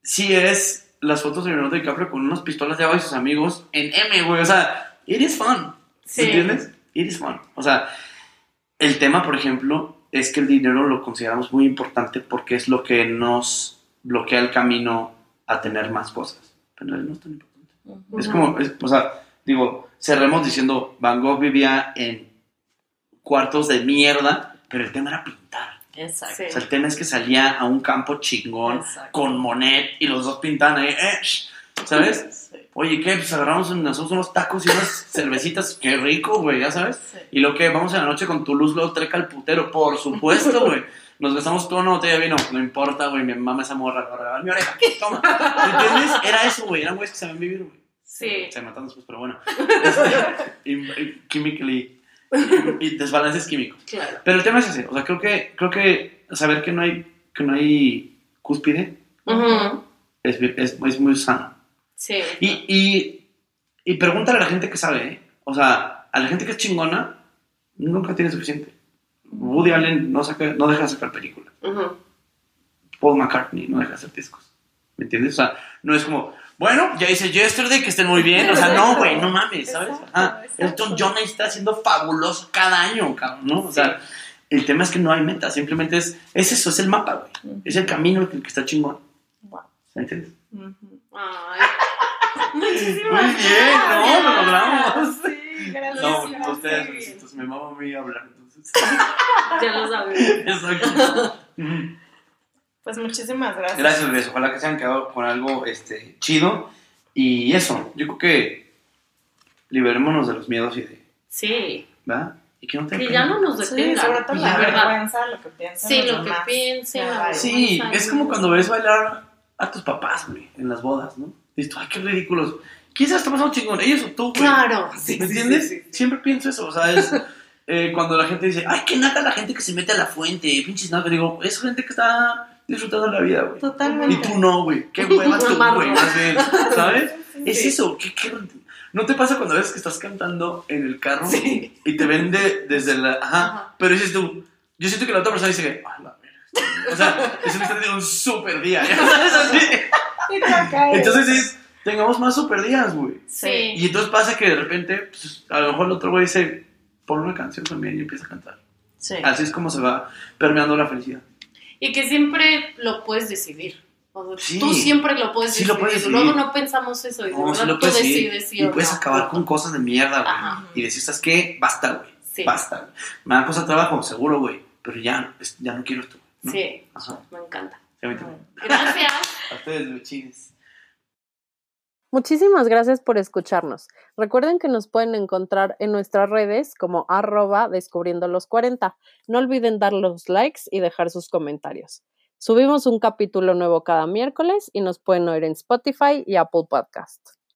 S3: sí es las fotos de Leonardo DiCaprio con unas pistolas de agua y sus amigos en M, güey. O sea, it is fun.
S2: Sí.
S3: ¿Me entiendes? It is fun. O sea, el tema, por ejemplo, es que el dinero lo consideramos muy importante porque es lo que nos bloquea el camino a tener más cosas. Pero no es tan importante. Es como, es- o sea, digo, cerremos diciendo, Van Gogh vivía en cuartos de mierda, pero el tema era pintar.
S1: Exacto.
S2: Sí.
S3: O sea, el tema es que salía a un campo chingón
S1: Exacto.
S3: con Monet y los dos pintaban ahí, eh, ¿sabes?
S1: Sí.
S3: Oye, ¿qué? Pues agarramos nosotros unos tacos y unas cervecitas, qué rico, güey, ya sabes.
S1: Sí.
S3: Y lo que vamos en la noche con tu luz, luego treca al putero, por supuesto, güey. Nos gastamos toda una botella de vino, no importa, güey, mi mamá esa morra, agarra mi oreja, toma. ¿Entiendes? Era eso, güey, eran güeyes que sabían vivir, güey.
S2: Sí.
S3: Se matan después, pero bueno. Este, y, desbalances químicos.
S2: Claro.
S3: Pero el tema es ese, o sea, creo que, creo que saber que no hay, que no hay cúspide
S2: Ujú.
S3: es, es, es muy sano.
S2: Sí.
S3: Y, y, y pregúntale a la gente que sabe, ¿eh? o sea, a la gente que es chingona, nunca tiene suficiente. Woody Allen no, saca, no deja de sacar películas. Paul McCartney no deja de hacer discos. ¿Me entiendes? O sea, no es como, bueno, ya hice Yesterday, que estén muy bien. O sea, no, güey, no mames, ¿sabes? Ajá.
S1: exacto.
S3: Elton John ahí está haciendo fabuloso cada año, cabrón, ¿no? O sea, el tema es que no hay meta, simplemente es, es eso, es el mapa, güey. Es el camino el que está chingón.
S1: Wow.
S3: ¿Me entiendes?
S2: Ay. Muchísimas
S3: Muy bien, no, lo logramos.
S1: Sí, gracias.
S3: No,
S1: gracias.
S3: ustedes, entonces me mama a mí hablar, entonces.
S2: Ya lo sabes.
S3: Exacto.
S1: Pues muchísimas gracias.
S3: Gracias, Luis. Ojalá que se hayan quedado con algo este, chido. Y eso, yo creo que liberémonos de los miedos y de.
S2: Sí.
S3: ¿Verdad? Y que no te
S2: Que ya no nos
S1: Sí,
S2: detengan.
S1: sobre todo la
S2: verdad.
S1: vergüenza, lo que piensan
S2: Sí, lo que piensen. La.
S3: Sí, es como cuando ves bailar a tus papás, güey, en las bodas, ¿no? Dices, ay, qué ridículos. ¿Quién se la está pasando chingón? ¿Ellos o tú, güey?
S2: Claro.
S3: ¿Me
S2: Sí, sí,
S3: entiendes?
S2: sí, sí, sí.
S3: Siempre pienso eso, o sea, es eh, cuando la gente dice, ay, qué nada la gente que se mete a la fuente, pinches nada. Digo, es gente que está disfrutando la vida, güey.
S1: Totalmente.
S3: Y tú no, güey. Qué hueva tú, güey. Más bien, ¿sabes?
S1: Sí.
S3: Es eso. ¿qué, qué- no te pasa cuando ves que estás cantando en el carro
S2: Sí.
S3: y te vende desde la. Ajá.
S2: Ajá.
S3: Pero dices tú, yo siento que la otra persona dice que, ah, la verga. O sea, es me está teniendo un super día. ¿ya sabes? Así.
S1: Y te caes.
S3: Entonces es, tengamos más super días, güey.
S2: Sí.
S3: Y entonces pasa que de repente, pues, a lo mejor el otro güey dice, pon una canción también y empieza a cantar.
S1: Sí.
S3: Así es como se va permeando la felicidad.
S2: Y que siempre lo puedes decidir. O sea,
S3: Sí.
S2: Tú siempre lo puedes
S3: Sí
S2: decidir.
S3: lo puedes decidir.
S2: Luego no pensamos eso. Y
S3: No, sí lo
S2: tú
S3: puedes decir.
S2: decides sí
S3: Y puedes
S2: no.
S3: acabar con cosas de mierda,
S2: Ajá.
S3: güey. Y decir, ¿sabes qué? Basta, güey.
S2: Sí.
S3: Basta. Me da cosa trabajo, seguro, güey. Pero ya, ya no quiero esto. ¿no?
S2: Sí,
S3: Ajá.
S2: me encanta.
S3: Sí.
S2: Gracias.
S3: A ustedes, luchines.
S4: Muchísimas gracias por escucharnos. Recuerden que nos pueden encontrar en nuestras redes como arroba descubriendo los 40. No olviden dar los likes y dejar sus comentarios. Subimos un capítulo nuevo cada miércoles y nos pueden oír en Spotify y Apple Podcast.